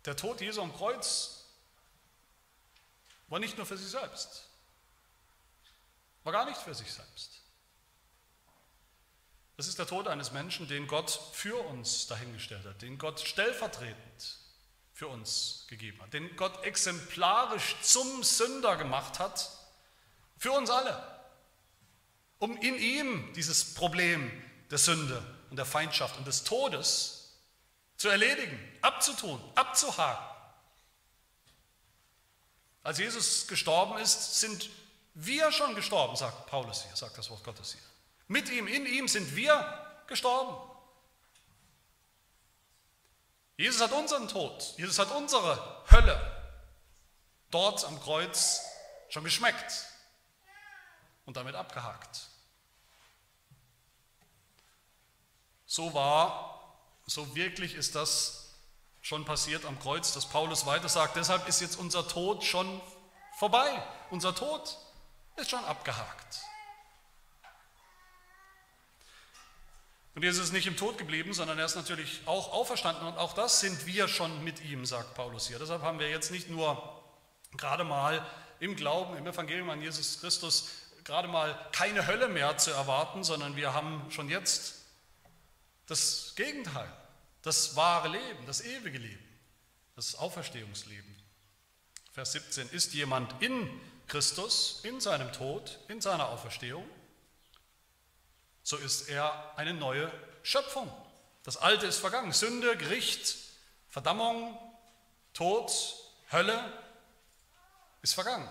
der Tod Jesu am Kreuz war nicht nur für sich selbst, war gar nicht für sich selbst. Das ist der Tod eines Menschen, den Gott für uns dahingestellt hat, den Gott stellvertretend für uns gegeben hat, den Gott exemplarisch zum Sünder gemacht hat, für uns alle, um in ihm dieses Problem der Sünde und der Feindschaft und des Todes zu erledigen, abzutun, abzuhaken. Als Jesus gestorben ist, sind wir schon gestorben, sagt Paulus hier, sagt das Wort Gottes hier. Mit ihm, in ihm sind wir gestorben. Jesus hat unseren Tod, Jesus hat unsere Hölle dort am Kreuz schon geschmeckt und damit abgehakt. So war so wirklich ist das schon passiert am Kreuz, dass Paulus weiter sagt, deshalb ist jetzt unser Tod schon vorbei. Unser Tod ist schon abgehakt. Und Jesus ist nicht im Tod geblieben, sondern er ist natürlich auch auferstanden und auch das sind wir schon mit ihm, sagt Paulus hier. Deshalb haben wir jetzt nicht nur gerade mal im Glauben, im Evangelium an Jesus Christus gerade mal keine Hölle mehr zu erwarten, sondern wir haben schon jetzt das Gegenteil, das wahre Leben, das ewige Leben, das Auferstehungsleben. Vers 17, ist jemand in Christus, in seinem Tod, in seiner Auferstehung, so ist er eine neue Schöpfung. Das Alte ist vergangen. Sünde, Gericht, Verdammung, Tod, Hölle ist vergangen.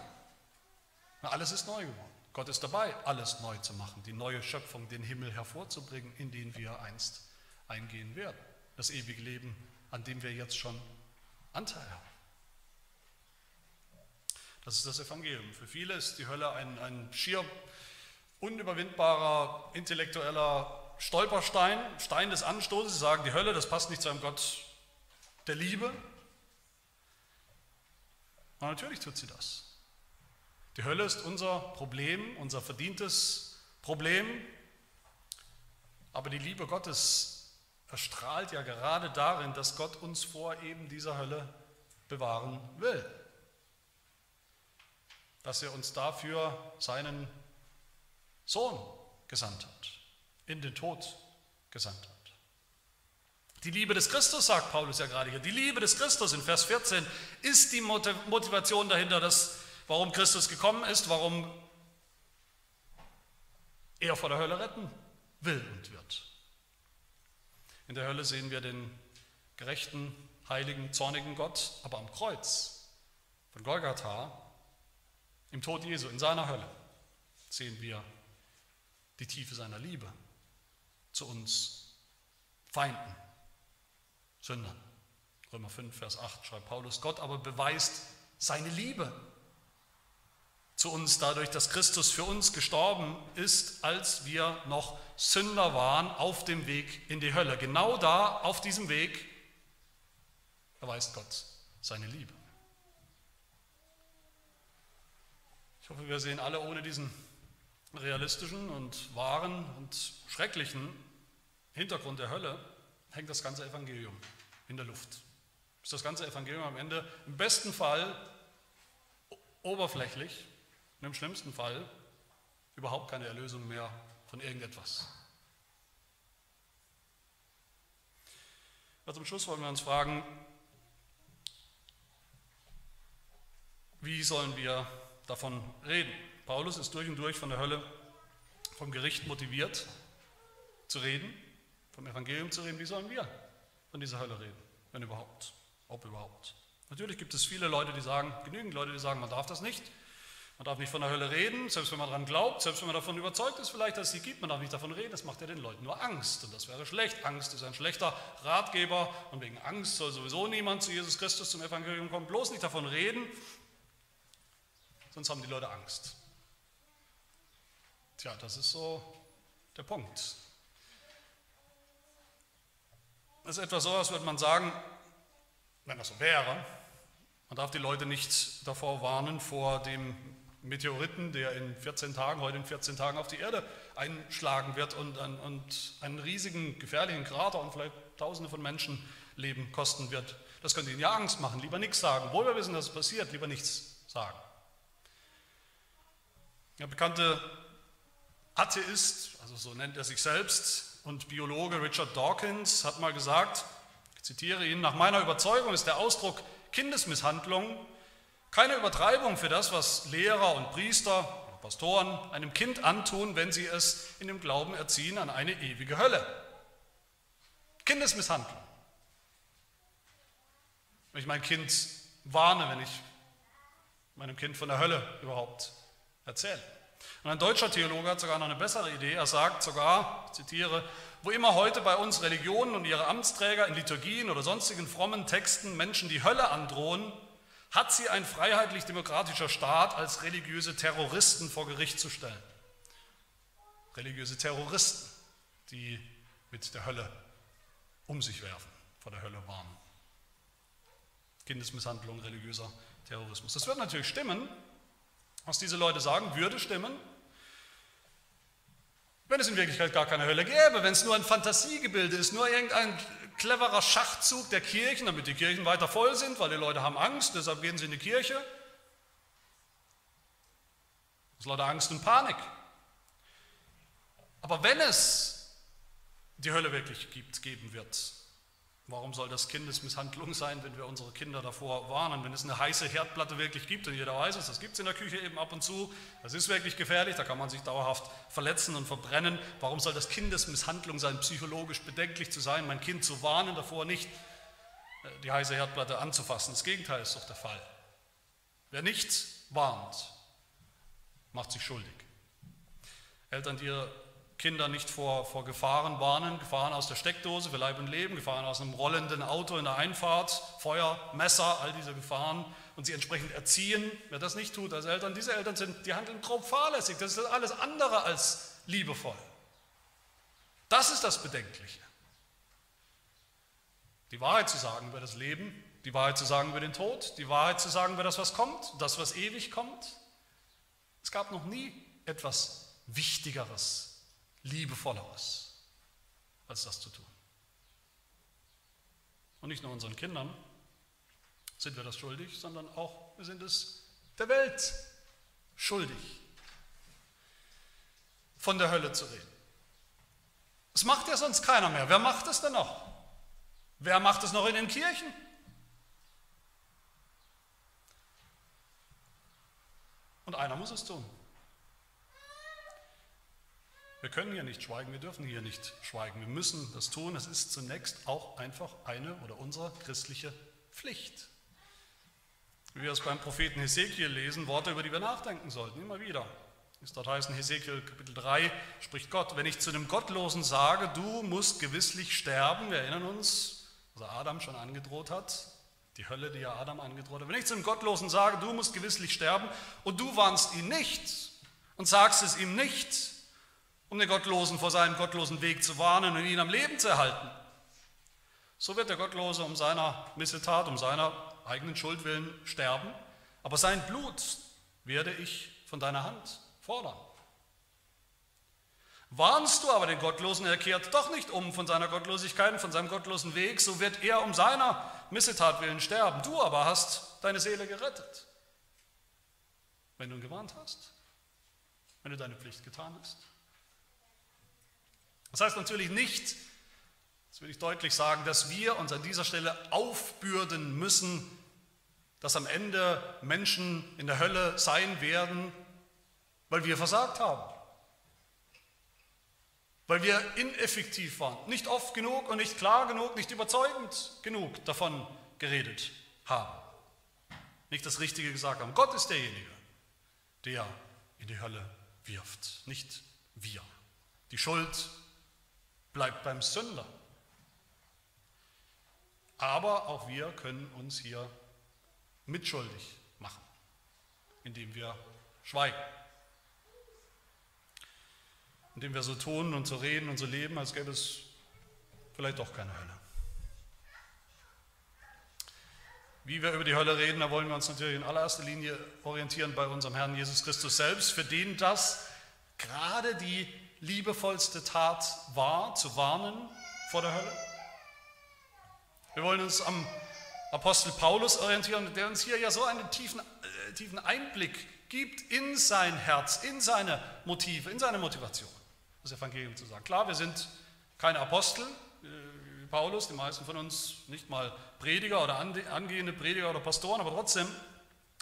Alles ist neu geworden. Gott ist dabei, alles neu zu machen, die neue Schöpfung, den Himmel hervorzubringen, in den wir einst eingehen werden. Das ewige Leben, an dem wir jetzt schon Anteil haben. Das ist das Evangelium. Für viele ist die Hölle ein, ein schier unüberwindbarer intellektueller Stolperstein, Stein des Anstoßes. Sie sagen, die Hölle, das passt nicht zu einem Gott der Liebe. Aber natürlich tut sie das. Die Hölle ist unser Problem, unser verdientes Problem. Aber die Liebe Gottes erstrahlt ja gerade darin, dass Gott uns vor eben dieser Hölle bewahren will. Dass er uns dafür seinen Sohn gesandt hat, in den Tod gesandt hat. Die Liebe des Christus, sagt Paulus ja gerade hier, die Liebe des Christus in Vers 14 ist die Motivation dahinter, dass, warum Christus gekommen ist, warum er vor der Hölle retten will und wird. In der Hölle sehen wir den gerechten, heiligen, zornigen Gott, aber am Kreuz von Golgatha, im Tod Jesu, in seiner Hölle, sehen wir die Tiefe seiner Liebe zu uns Feinden, Sündern. Römer 5, Vers 8 schreibt Paulus, Gott aber beweist seine Liebe zu uns dadurch, dass Christus für uns gestorben ist, als wir noch Sünder waren auf dem Weg in die Hölle. Genau da, auf diesem Weg, erweist Gott seine Liebe. Ich hoffe, wir sehen alle ohne diesen realistischen und wahren und schrecklichen Hintergrund der Hölle, hängt das ganze Evangelium in der Luft. Ist das ganze Evangelium am Ende im besten Fall oberflächlich und im schlimmsten Fall überhaupt keine Erlösung mehr von irgendetwas. Aber zum Schluss wollen wir uns fragen, wie sollen wir davon reden? Paulus ist durch und durch von der Hölle, vom Gericht motiviert zu reden, vom Evangelium zu reden. Wie sollen wir von dieser Hölle reden, wenn überhaupt, ob überhaupt? Natürlich gibt es viele Leute, die sagen, genügend Leute, die sagen, man darf das nicht. Man darf nicht von der Hölle reden, selbst wenn man daran glaubt, selbst wenn man davon überzeugt ist, vielleicht, dass es sie gibt. Man darf nicht davon reden, das macht ja den Leuten nur Angst. Und das wäre schlecht. Angst ist ein schlechter Ratgeber. Und wegen Angst soll sowieso niemand zu Jesus Christus, zum Evangelium kommen. Bloß nicht davon reden, sonst haben die Leute Angst. Tja, das ist so der Punkt. Das ist etwa so, als würde man sagen, wenn das so wäre, man darf die Leute nicht davor warnen vor dem Meteoriten, der in 14 Tagen, heute in 14 Tagen auf die Erde einschlagen wird und, und einen riesigen, gefährlichen Krater und vielleicht Tausende von Menschenleben kosten wird. Das könnte ihnen ja Angst machen. Lieber nichts sagen. Obwohl wir wissen, dass es passiert, lieber nichts sagen. Der bekannte Atheist, also so nennt er sich selbst, und Biologe Richard Dawkins hat mal gesagt, ich zitiere ihn, nach meiner Überzeugung ist der Ausdruck Kindesmisshandlung keine Übertreibung für das, was Lehrer und Priester, Pastoren einem Kind antun, wenn sie es in dem Glauben erziehen an eine ewige Hölle. Kindesmisshandlung. Wenn ich mein Kind warne, wenn ich meinem Kind von der Hölle überhaupt erzähle. Und ein deutscher Theologe hat sogar noch eine bessere Idee. Er sagt sogar, ich zitiere, wo immer heute bei uns Religionen und ihre Amtsträger in Liturgien oder sonstigen frommen Texten Menschen die Hölle androhen, hat sie ein freiheitlich-demokratischer Staat als religiöse Terroristen vor Gericht zu stellen. Religiöse Terroristen, die mit der Hölle um sich werfen, vor der Hölle warnen. Kindesmisshandlung, religiöser Terrorismus. Das wird natürlich stimmen, was diese Leute sagen, würde stimmen, wenn es in Wirklichkeit gar keine Hölle gäbe, wenn es nur ein Fantasiegebilde ist, nur irgendein cleverer Schachzug der Kirchen, damit die Kirchen weiter voll sind, weil die Leute haben Angst, deshalb gehen sie in die Kirche. Das ist lauter Angst und Panik. Aber wenn es die Hölle wirklich gibt, geben wird, Warum soll das Kindesmisshandlung sein, wenn wir unsere Kinder davor warnen? Wenn es eine heiße Herdplatte wirklich gibt, und jeder weiß es, das gibt es in der Küche eben ab und zu, das ist wirklich gefährlich, da kann man sich dauerhaft verletzen und verbrennen. Warum soll das Kindesmisshandlung sein, psychologisch bedenklich zu sein, mein Kind zu warnen, davor nicht äh, die heiße Herdplatte anzufassen? Das Gegenteil ist doch der Fall. Wer nicht warnt, macht sich schuldig. Eltern, die ihre Kinder nicht vor, vor Gefahren warnen, Gefahren aus der Steckdose für Leib und Leben, Gefahren aus einem rollenden Auto in der Einfahrt, Feuer, Messer, all diese Gefahren und sie entsprechend erziehen. Wer das nicht tut als Eltern, diese Eltern sind, die handeln grob fahrlässig, das ist alles andere als liebevoll. Das ist das Bedenkliche. Die Wahrheit zu sagen über das Leben, die Wahrheit zu sagen über den Tod, die Wahrheit zu sagen über das, was kommt, das, was ewig kommt. Es gab noch nie etwas Wichtigeres liebevolleres, als das zu tun. Und nicht nur unseren Kindern sind wir das schuldig, sondern auch wir sind es der Welt schuldig, von der Hölle zu reden. Das macht ja sonst keiner mehr. Wer macht es denn noch? Wer macht es noch in den Kirchen? Und einer muss es tun. Wir können hier nicht schweigen, wir dürfen hier nicht schweigen. Wir müssen das tun. Es ist zunächst auch einfach eine oder unsere christliche Pflicht. Wie wir es beim Propheten Hesekiel lesen, Worte, über die wir nachdenken sollten, immer wieder. Es dort heißt in Hesekiel Kapitel 3, spricht Gott, wenn ich zu dem Gottlosen sage, du musst gewisslich sterben, wir erinnern uns, was Adam schon angedroht hat, die Hölle, die ja Adam angedroht hat. Wenn ich zu dem Gottlosen sage, du musst gewisslich sterben und du warnst ihn nicht und sagst es ihm nicht, um den Gottlosen vor seinem gottlosen Weg zu warnen und ihn am Leben zu erhalten. So wird der Gottlose um seiner Missetat, um seiner eigenen Schuld willen sterben, aber sein Blut werde ich von deiner Hand fordern. Warnst du aber den Gottlosen, er kehrt doch nicht um von seiner Gottlosigkeit von seinem gottlosen Weg, so wird er um seiner Missetat willen sterben. Du aber hast deine Seele gerettet, wenn du ihn gewarnt hast, wenn du deine Pflicht getan hast. Das heißt natürlich nicht, das will ich deutlich sagen, dass wir uns an dieser Stelle aufbürden müssen, dass am Ende Menschen in der Hölle sein werden, weil wir versagt haben. Weil wir ineffektiv waren, nicht oft genug und nicht klar genug, nicht überzeugend genug davon geredet haben. Nicht das Richtige gesagt haben. Gott ist derjenige, der in die Hölle wirft, nicht wir. Die Schuld bleibt beim Sünder. Aber auch wir können uns hier mitschuldig machen, indem wir schweigen, indem wir so tun und so reden und so leben, als gäbe es vielleicht doch keine Hölle. Wie wir über die Hölle reden, da wollen wir uns natürlich in allererster Linie orientieren bei unserem Herrn Jesus Christus selbst, für den das gerade die liebevollste Tat war, zu warnen vor der Hölle. Wir wollen uns am Apostel Paulus orientieren, der uns hier ja so einen tiefen, äh, tiefen Einblick gibt in sein Herz, in seine Motive, in seine Motivation, das Evangelium zu sagen. Klar, wir sind keine Apostel, Paulus, die meisten von uns nicht mal Prediger oder angehende Prediger oder Pastoren, aber trotzdem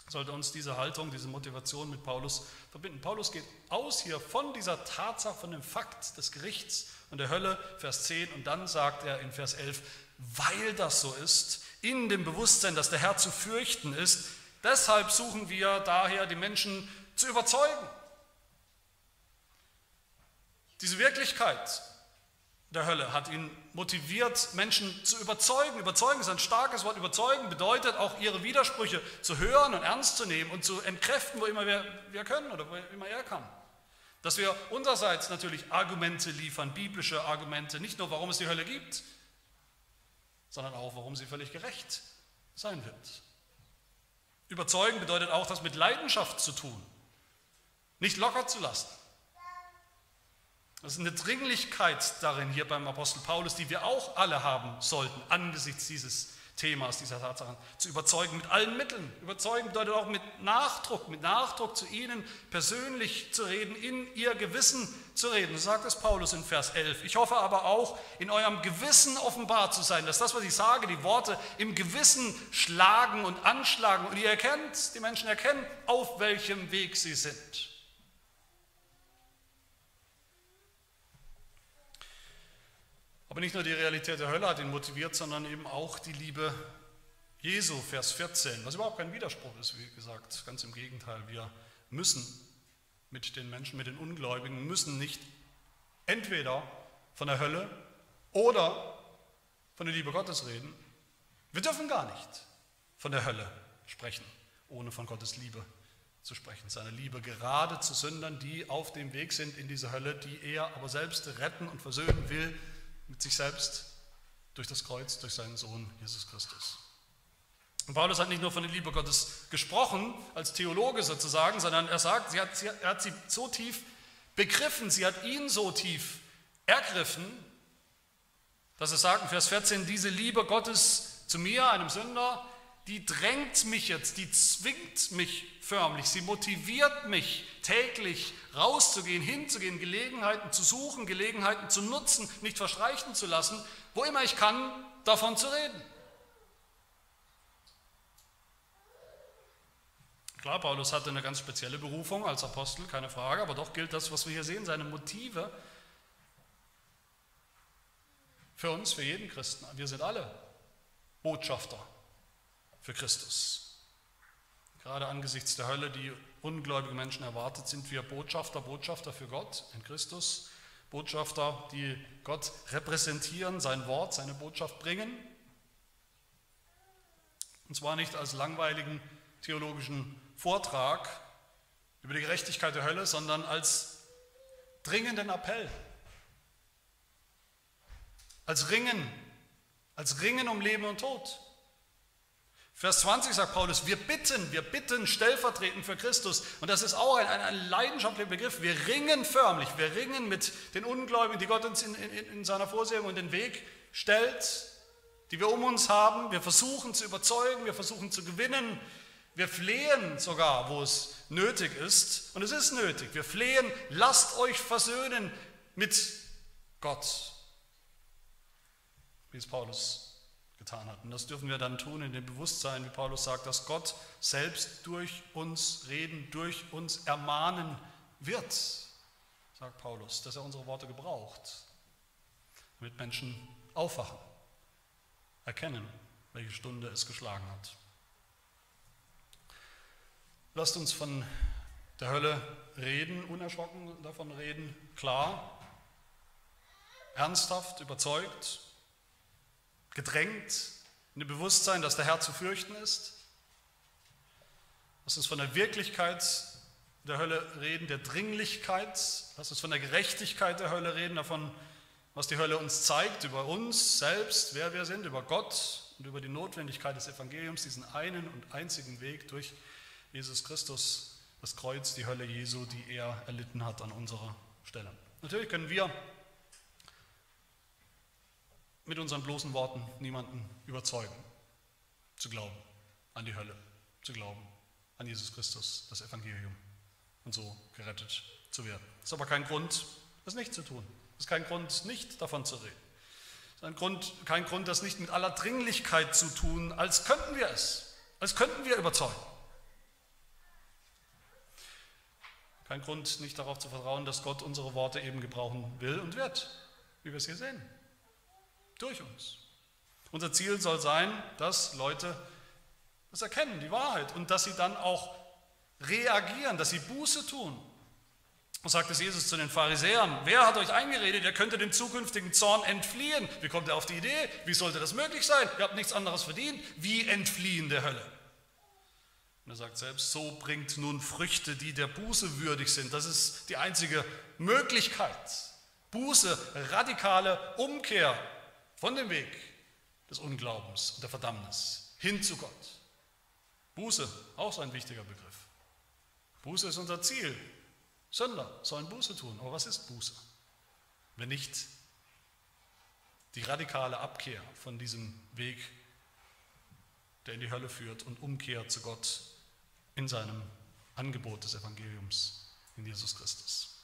sollte uns diese Haltung, diese Motivation mit Paulus verbinden. Paulus geht aus hier von dieser Tatsache, von dem Fakt des Gerichts und der Hölle, Vers 10, und dann sagt er in Vers 11, weil das so ist, in dem Bewusstsein, dass der Herr zu fürchten ist, deshalb suchen wir daher die Menschen zu überzeugen. Diese Wirklichkeit, der Hölle hat ihn motiviert, Menschen zu überzeugen. Überzeugen ist ein starkes Wort. Überzeugen bedeutet auch ihre Widersprüche zu hören und ernst zu nehmen und zu entkräften, wo immer wir, wir können oder wo immer er kann. Dass wir unsererseits natürlich Argumente liefern, biblische Argumente, nicht nur warum es die Hölle gibt, sondern auch warum sie völlig gerecht sein wird. Überzeugen bedeutet auch, das mit Leidenschaft zu tun, nicht locker zu lassen. Das ist eine Dringlichkeit darin hier beim Apostel Paulus, die wir auch alle haben sollten, angesichts dieses Themas, dieser Tatsachen, zu überzeugen mit allen Mitteln. Überzeugen bedeutet auch mit Nachdruck, mit Nachdruck zu ihnen persönlich zu reden, in ihr Gewissen zu reden. So sagt es Paulus in Vers 11. Ich hoffe aber auch, in eurem Gewissen offenbar zu sein, dass das, was ich sage, die Worte im Gewissen schlagen und anschlagen und ihr erkennt, die Menschen erkennen, auf welchem Weg sie sind. Aber nicht nur die Realität der Hölle hat ihn motiviert, sondern eben auch die Liebe Jesu, Vers 14, was überhaupt kein Widerspruch ist, wie gesagt, ganz im Gegenteil. Wir müssen mit den Menschen, mit den Ungläubigen, müssen nicht entweder von der Hölle oder von der Liebe Gottes reden. Wir dürfen gar nicht von der Hölle sprechen, ohne von Gottes Liebe zu sprechen. Seine Liebe gerade zu Sündern, die auf dem Weg sind in diese Hölle, die er aber selbst retten und versöhnen will mit sich selbst durch das Kreuz, durch seinen Sohn Jesus Christus. Und Paulus hat nicht nur von der Liebe Gottes gesprochen, als Theologe sozusagen, sondern er sagt, sie hat, sie, er hat sie so tief begriffen, sie hat ihn so tief ergriffen, dass er sagt in Vers 14, diese Liebe Gottes zu mir, einem Sünder, die drängt mich jetzt, die zwingt mich förmlich, sie motiviert mich täglich rauszugehen, hinzugehen, Gelegenheiten zu suchen, Gelegenheiten zu nutzen, nicht verstreichen zu lassen, wo immer ich kann, davon zu reden. Klar, Paulus hatte eine ganz spezielle Berufung als Apostel, keine Frage, aber doch gilt das, was wir hier sehen, seine Motive für uns, für jeden Christen. Wir sind alle Botschafter für Christus. Gerade angesichts der Hölle, die ungläubige Menschen erwartet, sind wir Botschafter, Botschafter für Gott in Christus, Botschafter, die Gott repräsentieren, sein Wort, seine Botschaft bringen. Und zwar nicht als langweiligen theologischen Vortrag über die Gerechtigkeit der Hölle, sondern als dringenden Appell, als Ringen, als Ringen um Leben und Tod. Vers 20 sagt Paulus, wir bitten, wir bitten stellvertretend für Christus. Und das ist auch ein, ein, ein leidenschaftlicher Begriff. Wir ringen förmlich, wir ringen mit den Ungläubigen, die Gott uns in, in, in seiner Vorsehung in den Weg stellt, die wir um uns haben. Wir versuchen zu überzeugen, wir versuchen zu gewinnen. Wir flehen sogar, wo es nötig ist. Und es ist nötig. Wir flehen, lasst euch versöhnen mit Gott. Wie es Paulus getan hat. Und das dürfen wir dann tun in dem Bewusstsein, wie Paulus sagt, dass Gott selbst durch uns reden, durch uns ermahnen wird, sagt Paulus, dass er unsere Worte gebraucht, damit Menschen aufwachen, erkennen, welche Stunde es geschlagen hat. Lasst uns von der Hölle reden, unerschrocken davon reden, klar, ernsthaft, überzeugt, gedrängt in dem Bewusstsein, dass der Herr zu fürchten ist. Lass uns von der Wirklichkeit der Hölle reden, der Dringlichkeit. Lass uns von der Gerechtigkeit der Hölle reden, davon, was die Hölle uns zeigt, über uns selbst, wer wir sind, über Gott und über die Notwendigkeit des Evangeliums, diesen einen und einzigen Weg durch Jesus Christus, das Kreuz, die Hölle Jesu, die er erlitten hat an unserer Stelle. Natürlich können wir mit unseren bloßen Worten niemanden überzeugen, zu glauben an die Hölle, zu glauben an Jesus Christus, das Evangelium und so gerettet zu werden. Das ist aber kein Grund, das nicht zu tun. Das ist kein Grund, nicht davon zu reden. Das ist Grund, kein Grund, das nicht mit aller Dringlichkeit zu tun, als könnten wir es, als könnten wir überzeugen. Kein Grund, nicht darauf zu vertrauen, dass Gott unsere Worte eben gebrauchen will und wird, wie wir es hier sehen durch uns. Unser Ziel soll sein, dass Leute das erkennen, die Wahrheit, und dass sie dann auch reagieren, dass sie Buße tun. Und sagt es Jesus zu den Pharisäern, wer hat euch eingeredet, ihr könntet dem zukünftigen Zorn entfliehen? Wie kommt er auf die Idee? Wie sollte das möglich sein? Ihr habt nichts anderes verdient. Wie entfliehen der Hölle? Und er sagt selbst, so bringt nun Früchte, die der Buße würdig sind. Das ist die einzige Möglichkeit. Buße, radikale Umkehr von dem Weg des Unglaubens und der Verdammnis hin zu Gott. Buße, auch so ein wichtiger Begriff. Buße ist unser Ziel. Sünder sollen Buße tun. Aber was ist Buße? Wenn nicht die radikale Abkehr von diesem Weg, der in die Hölle führt und Umkehr zu Gott in seinem Angebot des Evangeliums in Jesus Christus.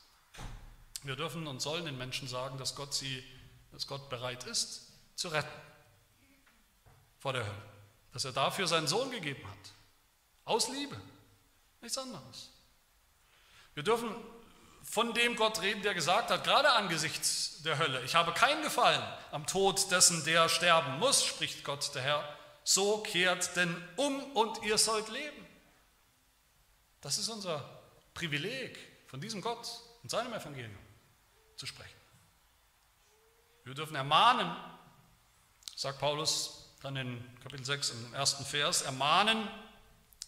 Wir dürfen und sollen den Menschen sagen, dass Gott sie dass Gott bereit ist, zu retten vor der Hölle. Dass er dafür seinen Sohn gegeben hat. Aus Liebe. Nichts anderes. Wir dürfen von dem Gott reden, der gesagt hat, gerade angesichts der Hölle, ich habe keinen Gefallen am Tod dessen, der sterben muss, spricht Gott der Herr, so kehrt denn um und ihr sollt leben. Das ist unser Privileg, von diesem Gott und seinem Evangelium zu sprechen. Wir dürfen ermahnen, sagt Paulus dann in Kapitel 6 im ersten Vers, ermahnen,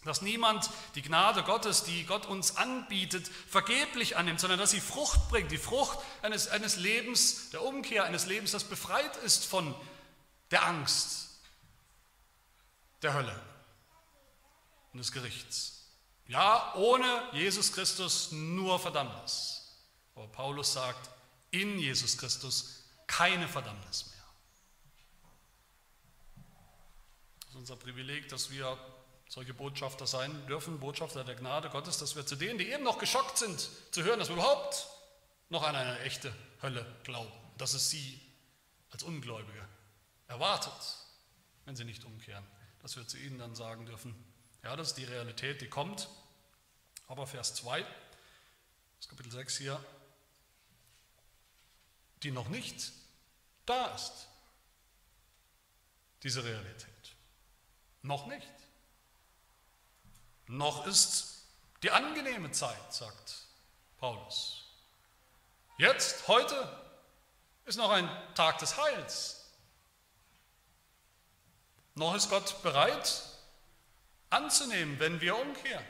dass niemand die Gnade Gottes, die Gott uns anbietet, vergeblich annimmt, sondern dass sie Frucht bringt, die Frucht eines, eines Lebens, der Umkehr, eines Lebens, das befreit ist von der Angst, der Hölle und des Gerichts. Ja, ohne Jesus Christus nur Verdammnis. Aber Paulus sagt, in Jesus Christus keine Verdammnis mehr. Das ist unser Privileg, dass wir solche Botschafter sein dürfen, Botschafter der Gnade Gottes, dass wir zu denen, die eben noch geschockt sind, zu hören, dass wir überhaupt noch an eine echte Hölle glauben, dass es sie als Ungläubige erwartet, wenn sie nicht umkehren, dass wir zu ihnen dann sagen dürfen, ja, das ist die Realität, die kommt, aber Vers 2, das Kapitel 6 hier, die noch nicht da ist. Diese Realität. Noch nicht. Noch ist die angenehme Zeit, sagt Paulus. Jetzt, heute, ist noch ein Tag des Heils. Noch ist Gott bereit anzunehmen, wenn wir umkehren.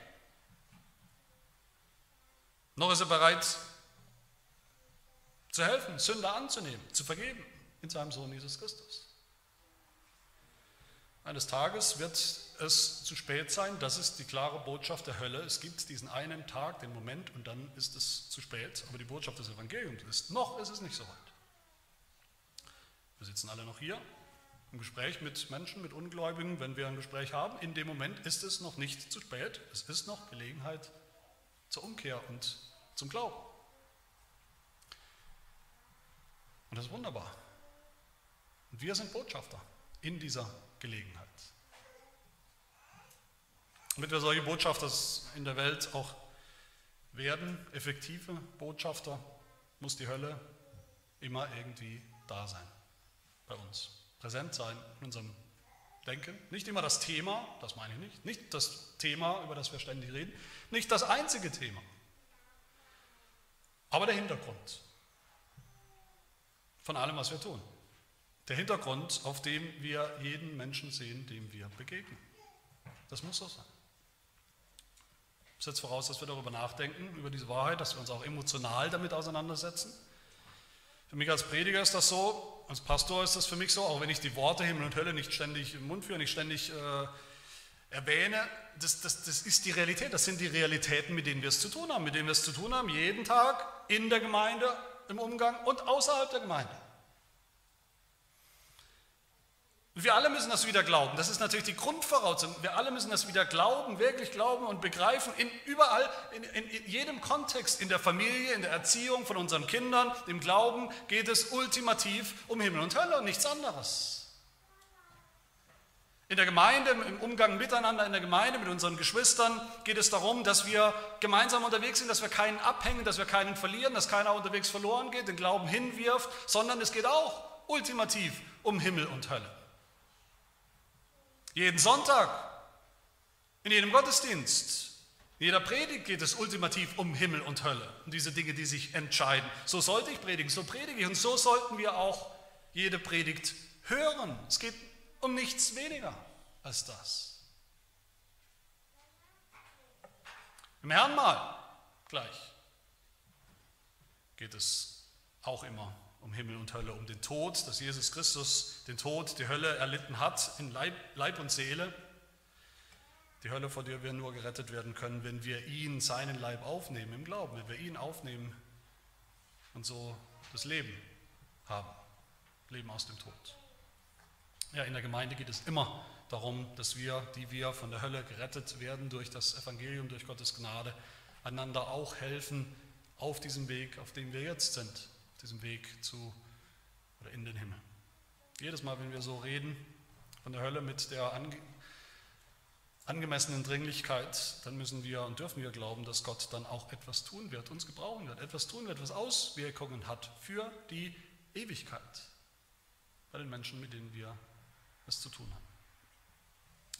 Noch ist er bereit zu helfen, Sünder anzunehmen, zu vergeben in seinem Sohn Jesus Christus. Eines Tages wird es zu spät sein, das ist die klare Botschaft der Hölle. Es gibt diesen einen Tag, den Moment und dann ist es zu spät. Aber die Botschaft des Evangeliums ist, noch ist es nicht so weit. Wir sitzen alle noch hier im Gespräch mit Menschen, mit Ungläubigen. Wenn wir ein Gespräch haben, in dem Moment ist es noch nicht zu spät. Es ist noch Gelegenheit zur Umkehr und zum Glauben. Und das ist wunderbar. Und wir sind Botschafter in dieser Gelegenheit. Damit wir solche Botschafter in der Welt auch werden, effektive Botschafter, muss die Hölle immer irgendwie da sein bei uns, präsent sein in unserem denken. Nicht immer das Thema, das meine ich nicht. Nicht das Thema, über das wir ständig reden. Nicht das einzige Thema. Aber der Hintergrund von allem, was wir tun. Der Hintergrund, auf dem wir jeden Menschen sehen, dem wir begegnen. Das muss so sein. Das setzt voraus, dass wir darüber nachdenken, über diese Wahrheit, dass wir uns auch emotional damit auseinandersetzen. Für mich als Prediger ist das so, als Pastor ist das für mich so, auch wenn ich die Worte Himmel und Hölle nicht ständig im Mund führe, nicht ständig äh, erwähne, das, das, das ist die Realität, das sind die Realitäten, mit denen wir es zu tun haben, mit denen wir es zu tun haben, jeden Tag in der Gemeinde, im Umgang und außerhalb der Gemeinde. Wir alle müssen das wieder glauben. Das ist natürlich die Grundvoraussetzung. Wir alle müssen das wieder glauben, wirklich glauben und begreifen. In überall, in, in, in, jedem Kontext, in der Familie, in der Erziehung von unseren Kindern, im Glauben geht es ultimativ um Himmel und Hölle und nichts anderes. In der Gemeinde, im Umgang miteinander, in der Gemeinde mit unseren Geschwistern geht es darum, dass wir gemeinsam unterwegs sind, dass wir keinen abhängen, dass wir keinen verlieren, dass keiner unterwegs verloren geht, den Glauben hinwirft, sondern es geht auch ultimativ um Himmel und Hölle. Jeden Sonntag, in jedem Gottesdienst, in jeder Predigt geht es ultimativ um Himmel und Hölle, um diese Dinge, die sich entscheiden. So sollte ich predigen, so predige ich und so sollten wir auch jede Predigt hören. Es geht um nichts weniger als das. Im Herrnmal gleich geht es auch immer um Himmel und Hölle, um den Tod, dass Jesus Christus den Tod, die Hölle erlitten hat in Leib, Leib und Seele. Die Hölle, vor der wir nur gerettet werden können, wenn wir ihn, seinen Leib aufnehmen im Glauben, wenn wir ihn aufnehmen und so das Leben haben, Leben aus dem Tod. Ja, in der Gemeinde geht es immer darum, dass wir, die wir von der Hölle gerettet werden durch das Evangelium, durch Gottes Gnade, einander auch helfen auf diesem Weg, auf dem wir jetzt sind, diesem Weg zu oder in den Himmel. Jedes Mal, wenn wir so reden von der Hölle mit der ange angemessenen Dringlichkeit, dann müssen wir und dürfen wir glauben, dass Gott dann auch etwas tun wird, uns gebrauchen wird, etwas tun wird, was Auswirkungen hat für die Ewigkeit bei den Menschen, mit denen wir es zu tun haben.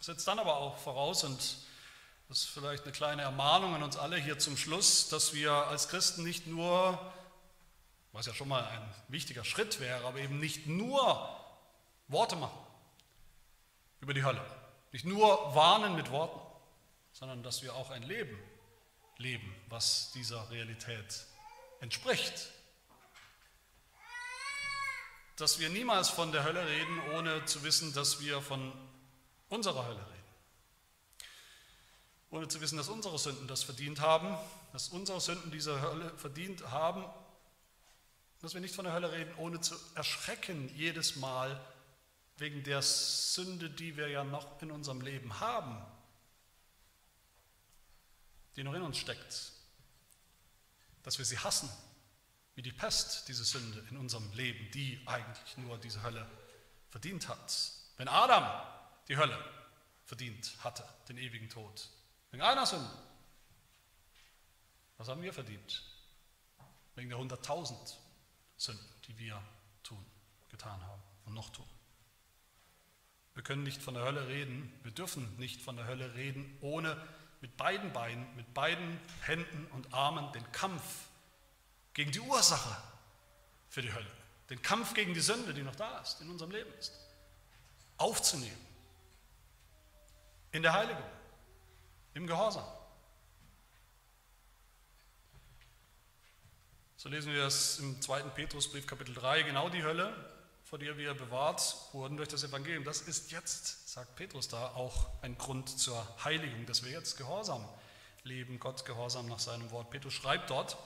Setzt dann aber auch voraus, und das ist vielleicht eine kleine Ermahnung an uns alle hier zum Schluss, dass wir als Christen nicht nur was ja schon mal ein wichtiger Schritt wäre, aber eben nicht nur Worte machen über die Hölle, nicht nur warnen mit Worten, sondern dass wir auch ein Leben leben, was dieser Realität entspricht. Dass wir niemals von der Hölle reden, ohne zu wissen, dass wir von unserer Hölle reden. Ohne zu wissen, dass unsere Sünden das verdient haben, dass unsere Sünden diese Hölle verdient haben dass wir nicht von der Hölle reden, ohne zu erschrecken jedes Mal wegen der Sünde, die wir ja noch in unserem Leben haben, die noch in uns steckt. Dass wir sie hassen, wie die Pest, diese Sünde in unserem Leben, die eigentlich nur diese Hölle verdient hat. Wenn Adam die Hölle verdient hatte, den ewigen Tod, wegen einer Sünde, was haben wir verdient? Wegen der hunderttausend Sünden, die wir tun, getan haben und noch tun. Wir können nicht von der Hölle reden, wir dürfen nicht von der Hölle reden, ohne mit beiden Beinen, mit beiden Händen und Armen den Kampf gegen die Ursache für die Hölle, den Kampf gegen die Sünde, die noch da ist, in unserem Leben ist, aufzunehmen. In der Heiligung, im Gehorsam. So lesen wir es im 2. Petrusbrief Kapitel 3, genau die Hölle, vor der wir bewahrt wurden durch das Evangelium. Das ist jetzt, sagt Petrus da, auch ein Grund zur Heiligung, dass wir jetzt gehorsam leben, Gott gehorsam nach seinem Wort. Petrus schreibt dort,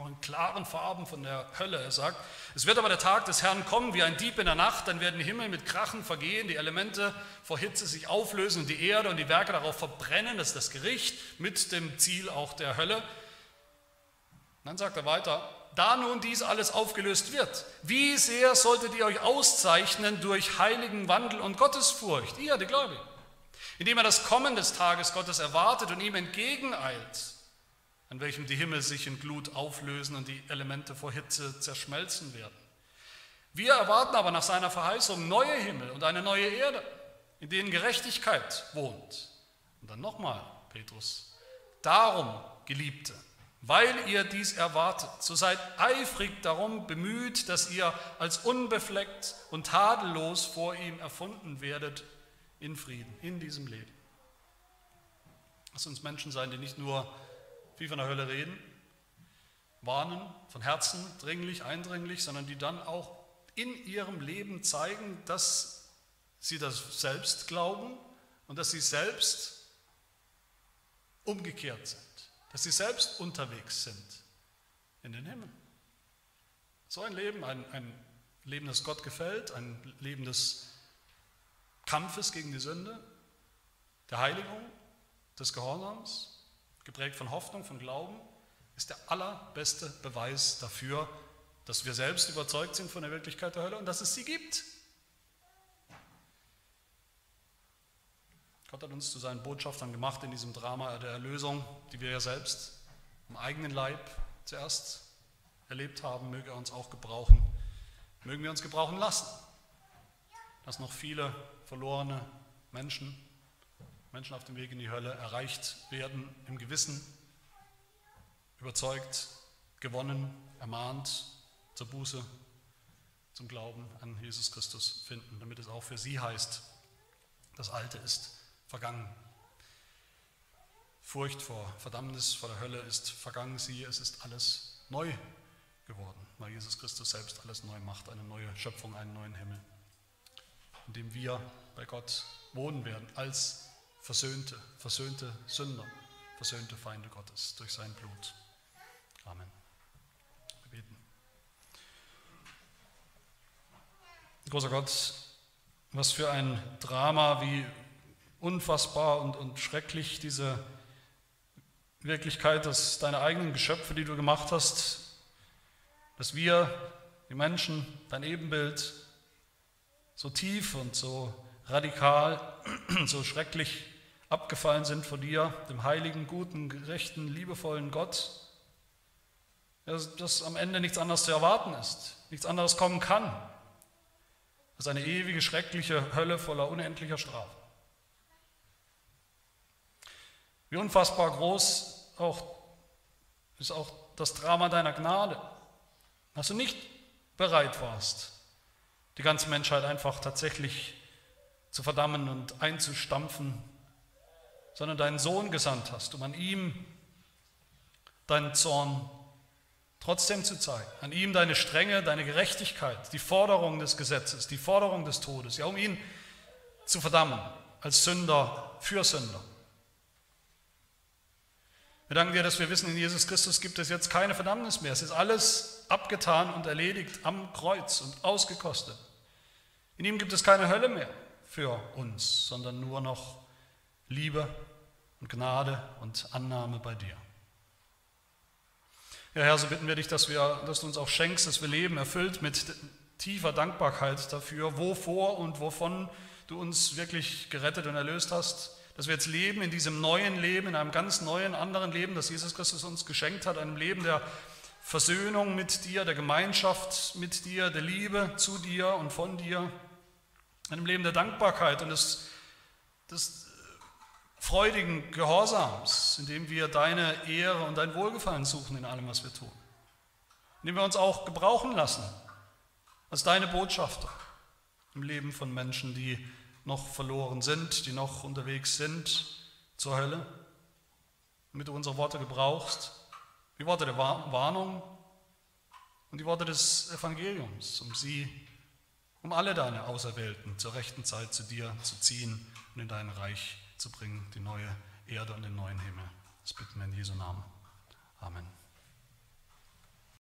auch in klaren Farben von der Hölle. Er sagt, es wird aber der Tag des Herrn kommen wie ein Dieb in der Nacht, dann werden die Himmel mit Krachen vergehen, die Elemente vor Hitze sich auflösen und die Erde und die Werke darauf verbrennen. Das ist das Gericht mit dem Ziel auch der Hölle. Dann sagt er weiter, da nun dies alles aufgelöst wird, wie sehr solltet ihr euch auszeichnen durch heiligen Wandel und Gottesfurcht, ihr, die Gläubigen, indem er das Kommen des Tages Gottes erwartet und ihm entgegeneilt, an welchem die Himmel sich in Glut auflösen und die Elemente vor Hitze zerschmelzen werden. Wir erwarten aber nach seiner Verheißung neue Himmel und eine neue Erde, in denen Gerechtigkeit wohnt. Und dann nochmal, Petrus, darum, Geliebte, weil ihr dies erwartet, so seid eifrig darum bemüht, dass ihr als unbefleckt und tadellos vor ihm erfunden werdet in Frieden, in diesem Leben. Lass uns Menschen sein, die nicht nur wie von der Hölle reden, warnen, von Herzen dringlich, eindringlich, sondern die dann auch in ihrem Leben zeigen, dass sie das selbst glauben und dass sie selbst umgekehrt sind dass sie selbst unterwegs sind in den Himmel. So ein Leben, ein, ein Leben, das Gott gefällt, ein Leben des Kampfes gegen die Sünde, der Heiligung, des Gehorsams, geprägt von Hoffnung, von Glauben, ist der allerbeste Beweis dafür, dass wir selbst überzeugt sind von der Wirklichkeit der Hölle und dass es sie gibt. Gott hat uns zu seinen Botschaftern gemacht in diesem Drama der Erlösung, die wir ja selbst im eigenen Leib zuerst erlebt haben, möge er uns auch gebrauchen, mögen wir uns gebrauchen lassen, dass noch viele verlorene Menschen, Menschen auf dem Weg in die Hölle erreicht werden, im Gewissen, überzeugt, gewonnen, ermahnt, zur Buße, zum Glauben an Jesus Christus finden, damit es auch für sie heißt, das Alte ist vergangen. Furcht vor Verdammnis, vor der Hölle ist vergangen. Siehe, es ist alles neu geworden, weil Jesus Christus selbst alles neu macht, eine neue Schöpfung, einen neuen Himmel, in dem wir bei Gott wohnen werden als versöhnte, versöhnte Sünder, versöhnte Feinde Gottes durch sein Blut. Amen. Wir beten. Großer Gott, was für ein Drama, wie unfassbar und, und schrecklich, diese Wirklichkeit, dass deine eigenen Geschöpfe, die du gemacht hast, dass wir, die Menschen, dein Ebenbild, so tief und so radikal, so schrecklich abgefallen sind vor dir, dem heiligen, guten, gerechten, liebevollen Gott, dass, dass am Ende nichts anderes zu erwarten ist, nichts anderes kommen kann als eine ewige, schreckliche Hölle voller unendlicher Strafe. Wie unfassbar groß auch, ist auch das Drama deiner Gnade, dass du nicht bereit warst, die ganze Menschheit einfach tatsächlich zu verdammen und einzustampfen, sondern deinen Sohn gesandt hast, um an ihm deinen Zorn trotzdem zu zeigen, an ihm deine Strenge, deine Gerechtigkeit, die Forderung des Gesetzes, die Forderung des Todes, ja, um ihn zu verdammen als Sünder für Sünder. Wir danken dir, dass wir wissen, in Jesus Christus gibt es jetzt keine Verdammnis mehr. Es ist alles abgetan und erledigt am Kreuz und ausgekostet. In ihm gibt es keine Hölle mehr für uns, sondern nur noch Liebe und Gnade und Annahme bei dir. Ja, Herr, so bitten wir dich, dass, wir, dass du uns auch schenkst, dass wir leben, erfüllt mit tiefer Dankbarkeit dafür, wovor und wovon du uns wirklich gerettet und erlöst hast dass wir jetzt leben in diesem neuen Leben, in einem ganz neuen, anderen Leben, das Jesus Christus uns geschenkt hat, einem Leben der Versöhnung mit dir, der Gemeinschaft mit dir, der Liebe zu dir und von dir, einem Leben der Dankbarkeit und des, des freudigen Gehorsams, in dem wir deine Ehre und dein Wohlgefallen suchen in allem, was wir tun. In dem wir uns auch gebrauchen lassen als deine Botschafter im Leben von Menschen, die noch verloren sind, die noch unterwegs sind zur Hölle, damit du unsere Worte gebrauchst, die Worte der Warnung und die Worte des Evangeliums, um sie, um alle deine Auserwählten zur rechten Zeit zu dir zu ziehen und in dein Reich zu bringen, die neue Erde und den neuen Himmel. Das bitten wir in Jesu Namen. Amen.